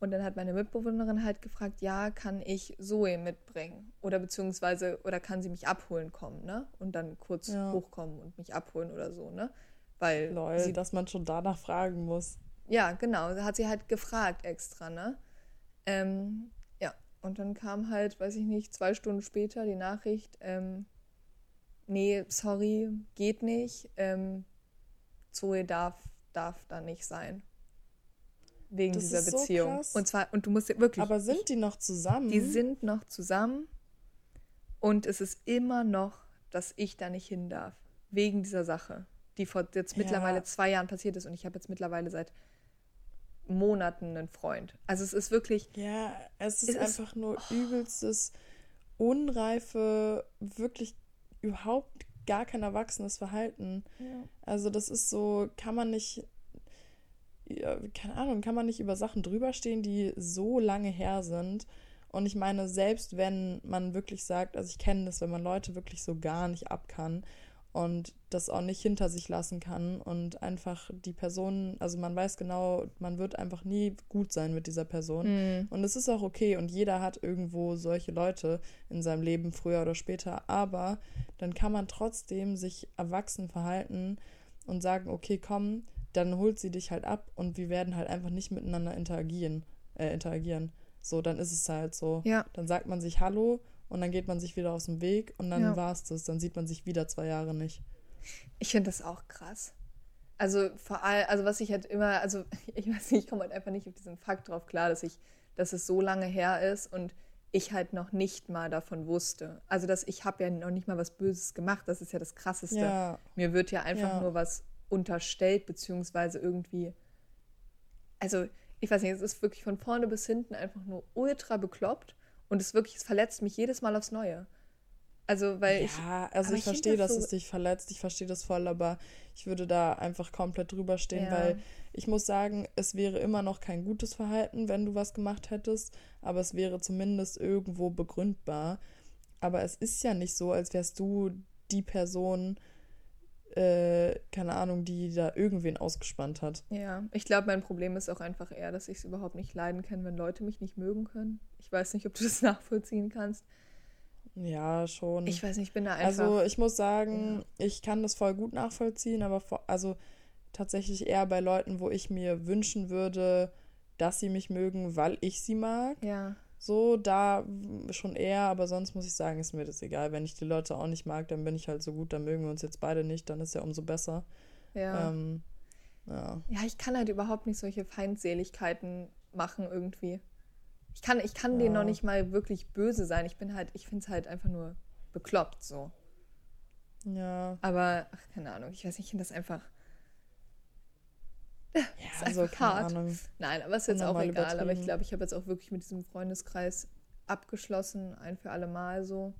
Speaker 1: Und dann hat meine Mitbewohnerin halt gefragt, ja, kann ich Zoe mitbringen? Oder beziehungsweise, oder kann sie mich abholen kommen, ne? Und dann kurz ja. hochkommen und mich abholen oder so, ne? Weil
Speaker 2: Lol, sie, dass man schon danach fragen muss.
Speaker 1: Ja, genau. Hat sie halt gefragt extra, ne? Ähm, ja, und dann kam halt, weiß ich nicht, zwei Stunden später die Nachricht, ähm, nee, sorry, geht nicht. Ähm, Zoe darf, darf da nicht sein. Wegen
Speaker 2: Das
Speaker 1: dieser
Speaker 2: ist so
Speaker 1: Beziehung.
Speaker 2: krass.
Speaker 1: und zwar, und du musst ja wirklich.
Speaker 2: Aber sind die noch zusammen?
Speaker 1: Die sind noch zusammen und es ist immer noch, dass ich da nicht hin darf. Wegen dieser Sache, die vor jetzt
Speaker 2: Ja.
Speaker 1: mittlerweile zwei Jahren passiert ist und ich habe jetzt mittlerweile seit Monaten einen Freund. Also es ist wirklich,
Speaker 2: Ja, es ist
Speaker 1: Es ist-
Speaker 2: einfach nur übelstes, unreife, wirklich überhaupt gar kein erwachsenes Verhalten. Also das ist so, kann man nicht, ja, keine Ahnung, kann man nicht über Sachen drüberstehen, die so lange her sind. Und ich meine, selbst wenn man wirklich sagt, also ich kenne das, wenn man Leute wirklich so gar nicht ab kann und das auch nicht hinter sich lassen kann und einfach die Person, also man weiß genau, man wird einfach nie gut sein mit dieser Person.
Speaker 1: Mhm.
Speaker 2: Und es ist auch okay und jeder hat irgendwo solche Leute in seinem Leben früher oder später, aber dann kann man trotzdem sich erwachsen verhalten und sagen, okay, komm, dann holt sie dich halt ab und wir werden halt einfach nicht miteinander interagieren, äh, interagieren. So, dann ist es halt so.
Speaker 1: Ja.
Speaker 2: Dann sagt man sich Hallo und dann geht man sich wieder aus dem Weg und dann
Speaker 1: Ja.
Speaker 2: war's das. Dann sieht man sich wieder zwei Jahre nicht.
Speaker 1: ich finde das auch krass. Also vor allem, also was ich halt immer, also [laughs] ich weiß nicht, ich komme halt einfach nicht auf diesen Fakt drauf klar, dass ich, dass es so lange her ist und ich halt noch nicht mal davon wusste. Also dass ich habe ja noch nicht mal was Böses gemacht, das ist ja das Krasseste.
Speaker 2: Ja.
Speaker 1: Mir wird ja einfach
Speaker 2: Ja.
Speaker 1: nur was unterstellt, beziehungsweise irgendwie. Also, ich weiß nicht, es ist wirklich von vorne bis hinten einfach nur ultra bekloppt und es wirklich, es verletzt mich jedes Mal aufs Neue. Also, weil ich.
Speaker 2: Ja, also ich
Speaker 1: find
Speaker 2: verstehe, dass
Speaker 1: so-
Speaker 2: es dich verletzt, ich verstehe das voll, aber ich würde da einfach komplett drüber stehen,
Speaker 1: Ja.
Speaker 2: weil ich muss sagen, es wäre immer noch kein gutes Verhalten, wenn du was gemacht hättest, aber es wäre zumindest irgendwo begründbar. Aber es ist ja nicht so, als wärst du die Person, äh, keine Ahnung, die da irgendwen ausgespannt hat.
Speaker 1: Ja, ich glaube, mein Problem ist auch einfach eher, dass ich es überhaupt nicht leiden kann, wenn Leute mich nicht mögen können. Ich weiß nicht, ob du das [laughs] nachvollziehen kannst.
Speaker 2: Ja, schon.
Speaker 1: Ich weiß nicht, ich bin da einfach.
Speaker 2: Also ich muss sagen, ich kann das voll gut nachvollziehen, aber vor, also tatsächlich eher bei Leuten, wo ich mir wünschen würde, dass sie mich mögen, weil ich sie mag.
Speaker 1: ja,
Speaker 2: So, da schon eher, aber sonst muss ich sagen, ist mir das egal. Wenn ich die Leute auch nicht mag, dann bin ich halt so gut, dann mögen wir uns jetzt beide nicht, dann ist ja umso besser.
Speaker 1: ja.
Speaker 2: Ähm, ja.
Speaker 1: Ja, ich kann halt überhaupt nicht solche Feindseligkeiten machen irgendwie. Ich kann, ich kann denen
Speaker 2: Ja.
Speaker 1: noch nicht mal wirklich böse sein. Ich bin halt, ich finde es halt einfach nur bekloppt so.
Speaker 2: Ja.
Speaker 1: Aber, ach, keine Ahnung, ich weiß nicht, ich finde das einfach.
Speaker 2: Ja,
Speaker 1: ist
Speaker 2: also
Speaker 1: einfach hart.
Speaker 2: Ahnung.
Speaker 1: Nein, aber ist jetzt auch egal. Aber ich glaube, ich habe jetzt auch wirklich mit diesem Freundeskreis abgeschlossen, ein für alle Mal so.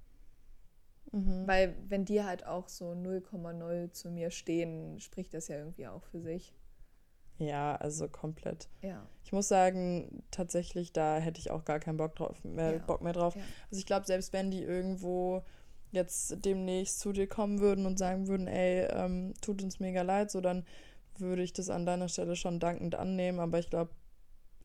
Speaker 2: Mhm.
Speaker 1: Weil, wenn die halt auch so 0,0 zu mir stehen, spricht das ja irgendwie auch für sich.
Speaker 2: Ja, also komplett.
Speaker 1: Ja.
Speaker 2: Ich muss sagen, tatsächlich, da hätte ich auch gar keinen Bock drauf, mehr,
Speaker 1: Ja.
Speaker 2: Bock mehr drauf.
Speaker 1: Ja.
Speaker 2: Also ich glaube, selbst wenn die irgendwo jetzt demnächst zu dir kommen würden und sagen würden, ey, ähm, tut uns mega leid, so dann würde ich das an deiner Stelle schon dankend annehmen. Aber ich glaube,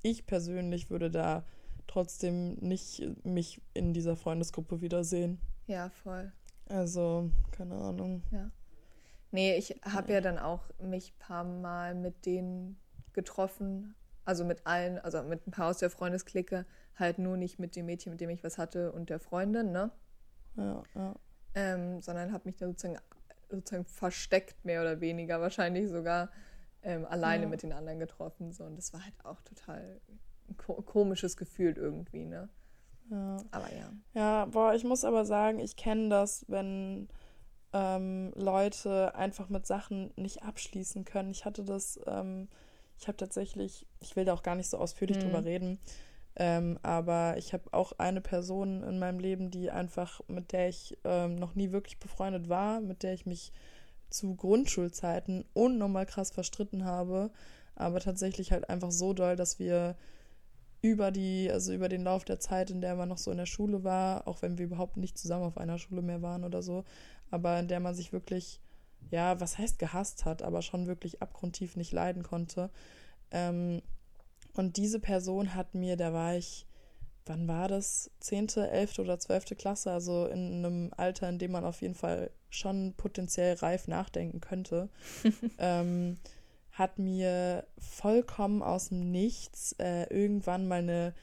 Speaker 2: ich persönlich würde da trotzdem nicht mich in dieser Freundesgruppe wiedersehen.
Speaker 1: Ja, voll.
Speaker 2: Also, keine Ahnung.
Speaker 1: Ja. Nee, ich habe ja dann auch mich ein paar Mal mit denen getroffen. Also mit allen, also mit ein paar aus der Freundesklicke, halt nur nicht mit dem Mädchen, mit dem ich was hatte und der Freundin, ne?
Speaker 2: Ja, ja.
Speaker 1: Ähm, sondern habe mich dann sozusagen, sozusagen versteckt, mehr oder weniger, wahrscheinlich sogar ähm, alleine
Speaker 2: Ja.
Speaker 1: mit den anderen getroffen. So. Und das war halt auch total ein ko komisches Gefühl irgendwie, ne?
Speaker 2: ja.
Speaker 1: Aber ja.
Speaker 2: Ja, boah, ich muss aber sagen, ich kenne das, wenn ähm, Leute einfach mit Sachen nicht abschließen können. Ich hatte das, ähm, ich habe tatsächlich, ich will da auch gar nicht so ausführlich
Speaker 1: Mhm.
Speaker 2: drüber reden, ähm, aber ich habe auch eine Person in meinem Leben, die einfach, mit der ich ähm, noch nie wirklich befreundet war, mit der ich mich zu Grundschulzeiten unnormal krass verstritten habe, aber tatsächlich halt einfach so doll, dass wir über die, also über den Lauf der Zeit, in der man noch so in der Schule war, auch wenn wir überhaupt nicht zusammen auf einer Schule mehr waren oder so, aber in der man sich wirklich, ja, was heißt gehasst hat, aber schon wirklich abgrundtief nicht leiden konnte. Ähm, und diese Person hat mir, da war ich, wann war das? Zehnte, elfte oder zwölfte Klasse, also in einem Alter, in dem man auf jeden Fall schon potenziell reif nachdenken könnte, [laughs] ähm, hat mir vollkommen aus dem Nichts äh, irgendwann mal eine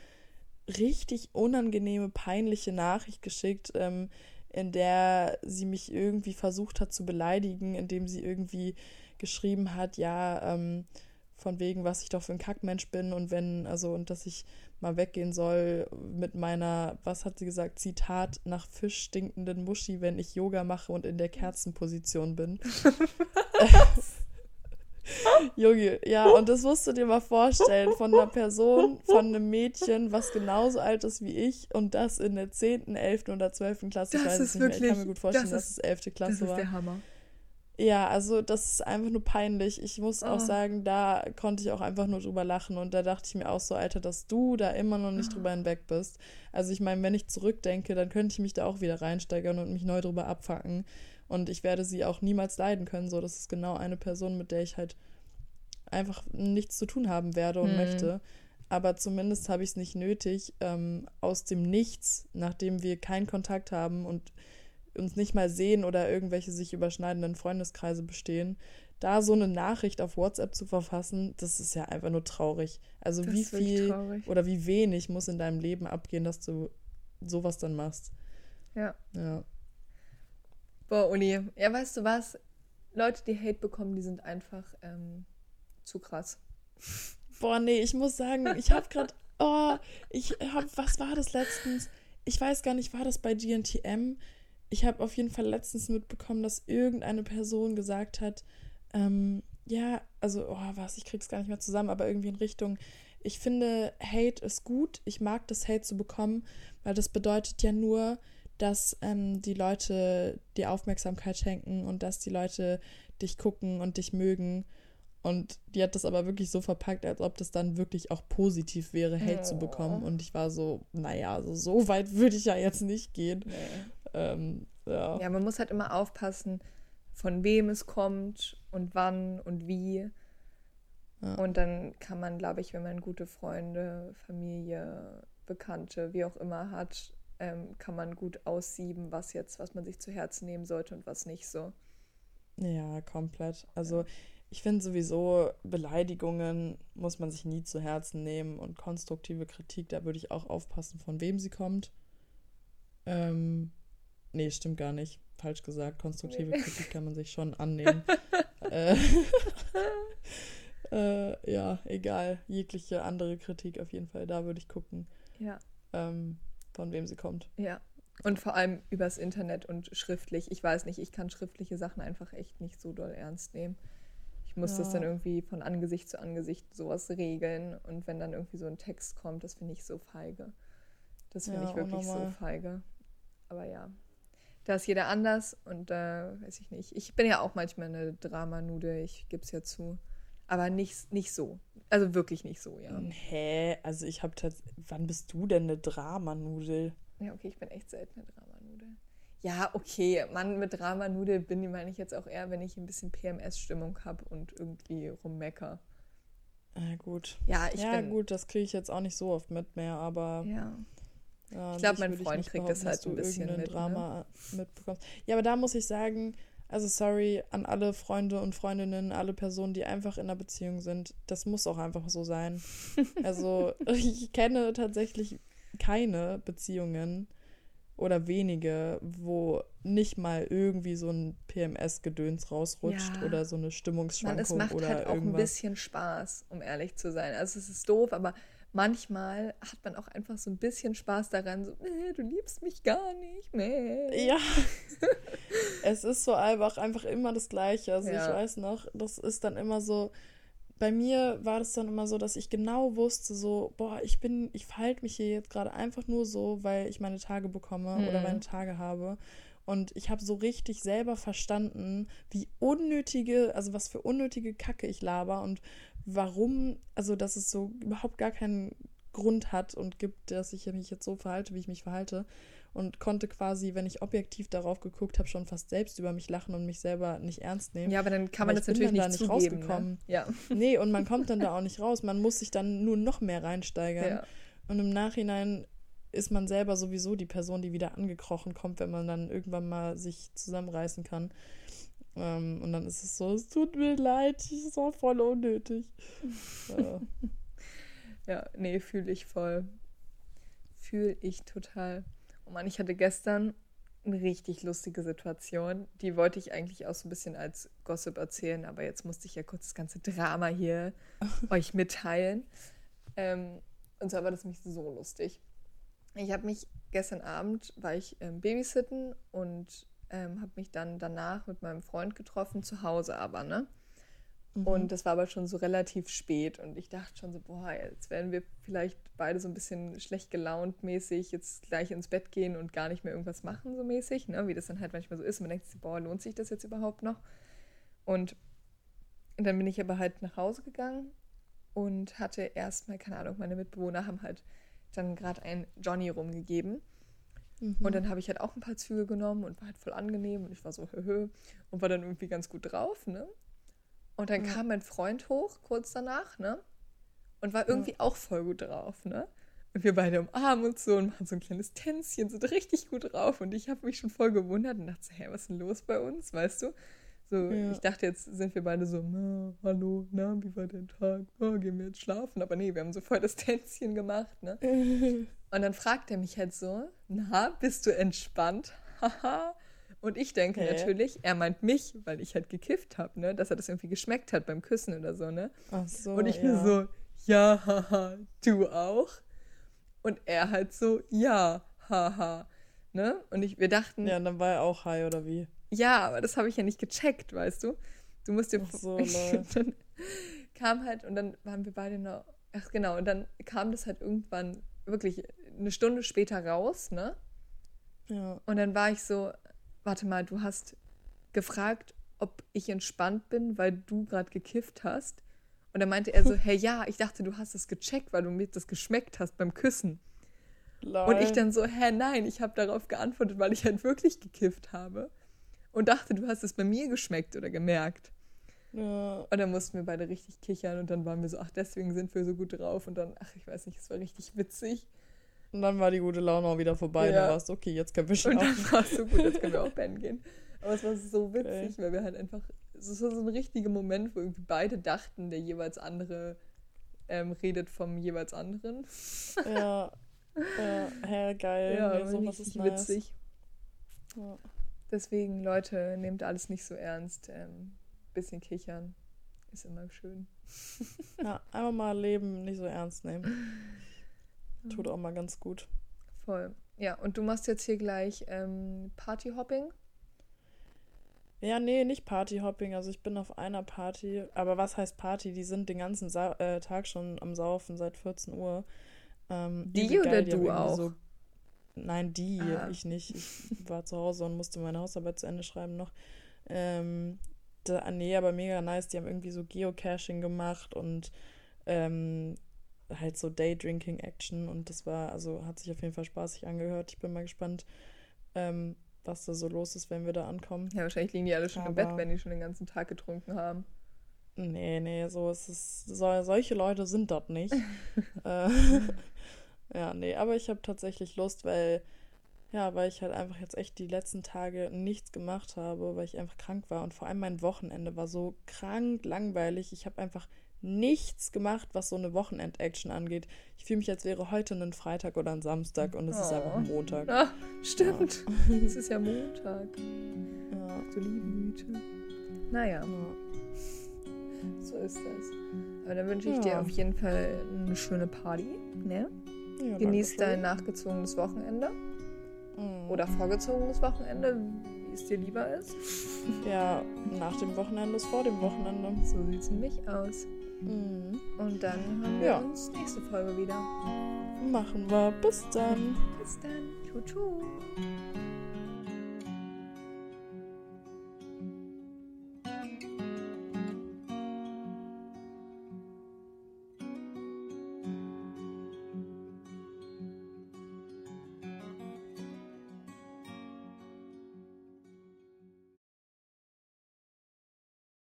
Speaker 2: richtig unangenehme, peinliche Nachricht geschickt, ähm, in der sie mich irgendwie versucht hat zu beleidigen, indem sie irgendwie geschrieben hat, ja, ähm, von wegen, was ich doch für ein Kackmensch bin und wenn, also, und dass ich mal weggehen soll mit meiner, was hat sie gesagt, Zitat, nach Fisch stinkenden Muschi, wenn ich Yoga mache und in der Kerzenposition bin. [laughs] [laughs] Junge, ja, und das musst du dir mal vorstellen, von einer Person, von einem Mädchen, was genauso alt ist wie ich und das in der 10., 11. oder 12. Klasse, ich das weiß es nicht wirklich, mehr, ich kann mir gut vorstellen, das ist, dass es 11. Klasse war. Das ist der Hammer. Ja, also das ist einfach nur peinlich. Ich muss oh. auch sagen, da konnte ich auch einfach nur drüber lachen und da dachte ich mir auch so, Alter, dass du da immer noch nicht oh. drüber hinweg bist. Also ich meine, wenn ich zurückdenke, dann könnte ich mich da auch wieder reinsteigern und mich neu drüber abfacken. Und ich werde sie auch niemals leiden können. So, das ist genau eine Person, mit der ich halt einfach nichts zu tun haben werde und hm. möchte. Aber zumindest habe ich es nicht nötig, ähm, aus dem Nichts, nachdem wir keinen Kontakt haben und uns nicht mal sehen oder irgendwelche sich überschneidenden Freundeskreise bestehen, da so eine Nachricht auf WhatsApp zu verfassen, das ist ja einfach nur traurig. Also das wie viel oder wie wenig muss in deinem Leben abgehen, dass du sowas dann machst. Ja.
Speaker 1: Ja. Boah, Uni. Ja, weißt du was? Leute, die Hate bekommen, die sind einfach ähm, zu krass.
Speaker 2: Boah, nee, ich muss sagen, ich habe gerade, oh, ich habe, was war das letztens? Ich weiß gar nicht, war das bei GNTM? Ich habe auf jeden Fall letztens mitbekommen, dass irgendeine Person gesagt hat, ähm, ja, also, oh, was, ich krieg's gar nicht mehr zusammen, aber irgendwie in Richtung, ich finde, Hate ist gut. Ich mag das Hate zu bekommen, weil das bedeutet ja nur, dass ähm, die Leute dir Aufmerksamkeit schenken und dass die Leute dich gucken und dich mögen. Und die hat das aber wirklich so verpackt, als ob das dann wirklich auch positiv wäre, Hate oh. zu bekommen. Und ich war so, naja, also so weit würde ich ja jetzt nicht gehen. Nee.
Speaker 1: Ähm, ja. ja, man muss halt immer aufpassen, von wem es kommt und wann und wie. Ja. Und dann kann man, glaube ich, wenn man gute Freunde, Familie, Bekannte, wie auch immer hat, ähm, kann man gut aussieben, was jetzt, was man sich zu Herzen nehmen sollte und was nicht so.
Speaker 2: Ja, komplett. Also ich finde sowieso, Beleidigungen muss man sich nie zu Herzen nehmen und konstruktive Kritik, da würde ich auch aufpassen, von wem sie kommt. Ähm, nee, stimmt gar nicht. Falsch gesagt. Konstruktive nee. Kritik kann man sich schon [laughs] annehmen. äh, [laughs] äh, ja, egal. Jegliche andere Kritik auf jeden Fall. Da würde ich gucken. Ja. Ähm, von wem sie kommt.
Speaker 1: Ja. Und vor allem übers Internet und schriftlich. Ich weiß nicht, ich kann schriftliche Sachen einfach echt nicht so doll ernst nehmen. Ich muss ja. das dann irgendwie von Angesicht zu Angesicht sowas regeln. Und wenn dann irgendwie so ein Text kommt, das finde ich so feige. Das finde ja, ich wirklich so feige. Aber ja, da ist jeder anders und äh, weiß ich nicht. Ich bin ja auch manchmal eine Dramanude, ich gebe es ja zu. Aber nicht, nicht so. Also wirklich nicht so, ja.
Speaker 2: Hä? Also ich habe tatsächlich. Wann bist du denn eine Dramanudel?
Speaker 1: Ja, okay, ich bin echt selten eine Dramanudel. Ja, okay, Mann, mit Dramanudel bin, meine ich jetzt auch eher, wenn ich ein bisschen PMS-Stimmung habe und irgendwie rummecker.
Speaker 2: Ja, gut. Ja, ich ja, bin, gut, das kriege ich jetzt auch nicht so oft mit mehr, aber. Ja. Ja ich glaube, mein Freund kriegt das halt ein bisschen mit. Ne? Drama ne? mitbekommst. Ja, aber da muss ich sagen, also sorry an alle Freunde und Freundinnen, alle Personen, die einfach in einer Beziehung sind. Das muss auch einfach so sein. [laughs] Also ich kenne tatsächlich keine Beziehungen oder wenige, wo nicht mal irgendwie so ein PMS-Gedöns rausrutscht ja. oder so eine Stimmungsschwankung Man, es macht
Speaker 1: oder halt auch irgendwas. ein bisschen Spaß, um ehrlich zu sein. Also es ist doof, aber manchmal hat man auch einfach so ein bisschen Spaß daran, so, nee, du liebst mich gar nicht, nee. Ja. [laughs]
Speaker 2: es ist so einfach, einfach immer das Gleiche. Also ja. ich weiß noch, das ist dann immer so, bei mir war das dann immer so, dass ich genau wusste, so, boah, ich bin, ich verhalte mich hier jetzt gerade einfach nur so, weil ich meine Tage bekomme mhm. oder meine Tage habe. Und ich habe so richtig selber verstanden, wie unnötige, also was für unnötige Kacke ich laber und warum, also dass es so überhaupt gar keinen Grund hat und gibt, dass ich mich jetzt so verhalte, wie ich mich verhalte. Und konnte quasi, wenn ich objektiv darauf geguckt habe, schon fast selbst über mich lachen und mich selber nicht ernst nehmen. Ja, aber dann kann man das natürlich nicht, da nicht zugeben, ne? rausgekommen. Ne? Ja. [laughs] Nee, und man kommt dann da auch nicht raus. Man muss sich dann nur noch mehr reinsteigern. Ja. Und im Nachhinein ist man selber sowieso die Person, die wieder angekrochen kommt, wenn man dann irgendwann mal sich zusammenreißen kann. Ähm, und dann ist es so, es tut mir leid, es war voll unnötig. [laughs]
Speaker 1: ja. ja, nee, fühle ich voll. Fühle ich total. Oh Mann, ich hatte gestern eine richtig lustige Situation. Die wollte ich eigentlich auch so ein bisschen als Gossip erzählen, aber jetzt musste ich ja kurz das ganze Drama hier [laughs] euch mitteilen. Ähm, und zwar war das mich so lustig. Ich habe mich gestern Abend, war ich ähm, babysitten und ähm, habe mich dann danach mit meinem Freund getroffen, zu Hause aber, ne? Mhm. Und das war aber schon so relativ spät und ich dachte schon so, boah, jetzt werden wir vielleicht beide so ein bisschen schlecht gelaunt mäßig jetzt gleich ins Bett gehen und gar nicht mehr irgendwas machen so mäßig, ne? wie das dann halt manchmal so ist. Und man denkt sich, boah, lohnt sich das jetzt überhaupt noch? Und dann bin ich aber halt nach Hause gegangen und hatte erstmal, keine Ahnung, meine Mitbewohner haben halt dann gerade einen Johnny rumgegeben. Mhm. Und dann habe ich halt auch ein paar Züge genommen und war halt voll angenehm und ich war so höhö und war dann irgendwie ganz gut drauf, ne? Und dann ja. kam mein Freund hoch, kurz danach, ne? Und war irgendwie ja. auch voll gut drauf, ne? Und wir beide umarmen uns so und machen so ein kleines Tänzchen, sind richtig gut drauf. Und ich habe mich schon voll gewundert und dachte so, hä, was ist denn los bei uns, weißt du? So, ja. ich dachte, jetzt sind wir beide so, na, hallo, na, wie war der Tag? Oh, gehen wir jetzt schlafen? Aber nee, wir haben so voll das Tänzchen gemacht, ne? [laughs] und dann fragt er mich halt so, na, bist du entspannt? Haha. Und ich denke okay. natürlich, er meint mich, weil ich halt gekifft habe, ne? Dass er das irgendwie geschmeckt hat beim Küssen oder so, ne? Ach so. Und ich ja. mir so, ja, haha, du auch? Und er halt so, ja, haha. Ne? Und ich, wir dachten.
Speaker 2: Ja, und dann war er auch high, oder wie?
Speaker 1: Ja, aber das habe ich ja nicht gecheckt, weißt du? Du musst dir. Ach so, [laughs] dann kam halt, und dann waren wir beide noch. Ach genau, und dann kam das halt irgendwann wirklich eine Stunde später raus, ne? Ja. Und dann war ich so, warte mal, du hast gefragt, ob ich entspannt bin, weil du gerade gekifft hast. Und dann meinte er so, [laughs] hey ja, ich dachte, du hast es gecheckt, weil du mir das geschmeckt hast beim Küssen. Lol. Und ich dann so, hä, nein, ich habe darauf geantwortet, weil ich halt wirklich gekifft habe. Und dachte, du hast es bei mir geschmeckt oder gemerkt. Ja. Und dann mussten wir beide richtig kichern und dann waren wir so, ach, deswegen sind wir so gut drauf. Und dann, ach, ich weiß nicht, es war richtig witzig.
Speaker 2: Und dann war die gute Laune auch wieder vorbei. Ja. Dann war es okay, jetzt können wir
Speaker 1: schon. Und dann war es so gut, jetzt können wir [laughs] auch pennen gehen. Aber es war so witzig, okay. weil wir halt einfach, es war so ein richtiger Moment, wo irgendwie beide dachten, der jeweils andere ähm, redet vom jeweils anderen.
Speaker 2: Ja, [laughs] ja, geil. Ja, nee, sowas ist nice. witzig.
Speaker 1: Ja. Deswegen, Leute, nehmt alles nicht so ernst. Ähm, bisschen kichern ist immer schön.
Speaker 2: Ja, einfach mal Leben nicht so ernst nehmen. Tut auch mal ganz gut.
Speaker 1: Voll. Ja, und du machst jetzt hier gleich ähm, Partyhopping?
Speaker 2: Ja, nee, nicht Partyhopping. Also ich bin auf einer Party. Aber was heißt Party? Die sind den ganzen Sa äh, Tag schon am Saufen seit 14 Uhr. Ähm, die oder geil, du auch? So, nein, die, ah. ich nicht. Ich war zu Hause und musste meine Hausarbeit zu Ende schreiben noch. Ähm, da, nee, aber mega nice. Die haben irgendwie so Geocaching gemacht und ähm, halt so Daydrinking-Action und das war, also hat sich auf jeden Fall spaßig angehört. Ich bin mal gespannt, ähm, was da so los ist, wenn wir da ankommen.
Speaker 1: Ja, wahrscheinlich liegen die alle schon Aber im Bett, wenn die schon den ganzen Tag getrunken haben.
Speaker 2: Nee, nee, so ist es. So, solche Leute sind dort nicht. [laughs] äh, ja, nee, aber ich habe tatsächlich Lust, weil, ja, weil ich halt einfach jetzt echt die letzten Tage nichts gemacht habe, weil ich einfach krank war und vor allem mein Wochenende war so krank langweilig. Ich habe einfach nichts gemacht, was so eine Wochenend-Action angeht. Ich fühle mich, als wäre heute ein Freitag oder ein Samstag und es oh. ist einfach ein Montag.
Speaker 1: Ach, stimmt. Ja. [laughs] es ist ja Montag. Ja. Du liebe Güte. Naja. Ja. So ist das. Aber dann wünsche ich dir auf jeden Fall eine schöne Party. Ne? Ja, Genieß dein nachgezogenes Wochenende. Mhm. Oder vorgezogenes Wochenende, wie es dir lieber ist. [laughs]
Speaker 2: Ja, nach dem Wochenende ist vor dem Wochenende.
Speaker 1: So sieht es nämlich aus. Mhm. Und dann haben wir ja. uns nächste Folge wieder.
Speaker 2: Machen wir. Bis dann.
Speaker 1: Bis dann. Tschu.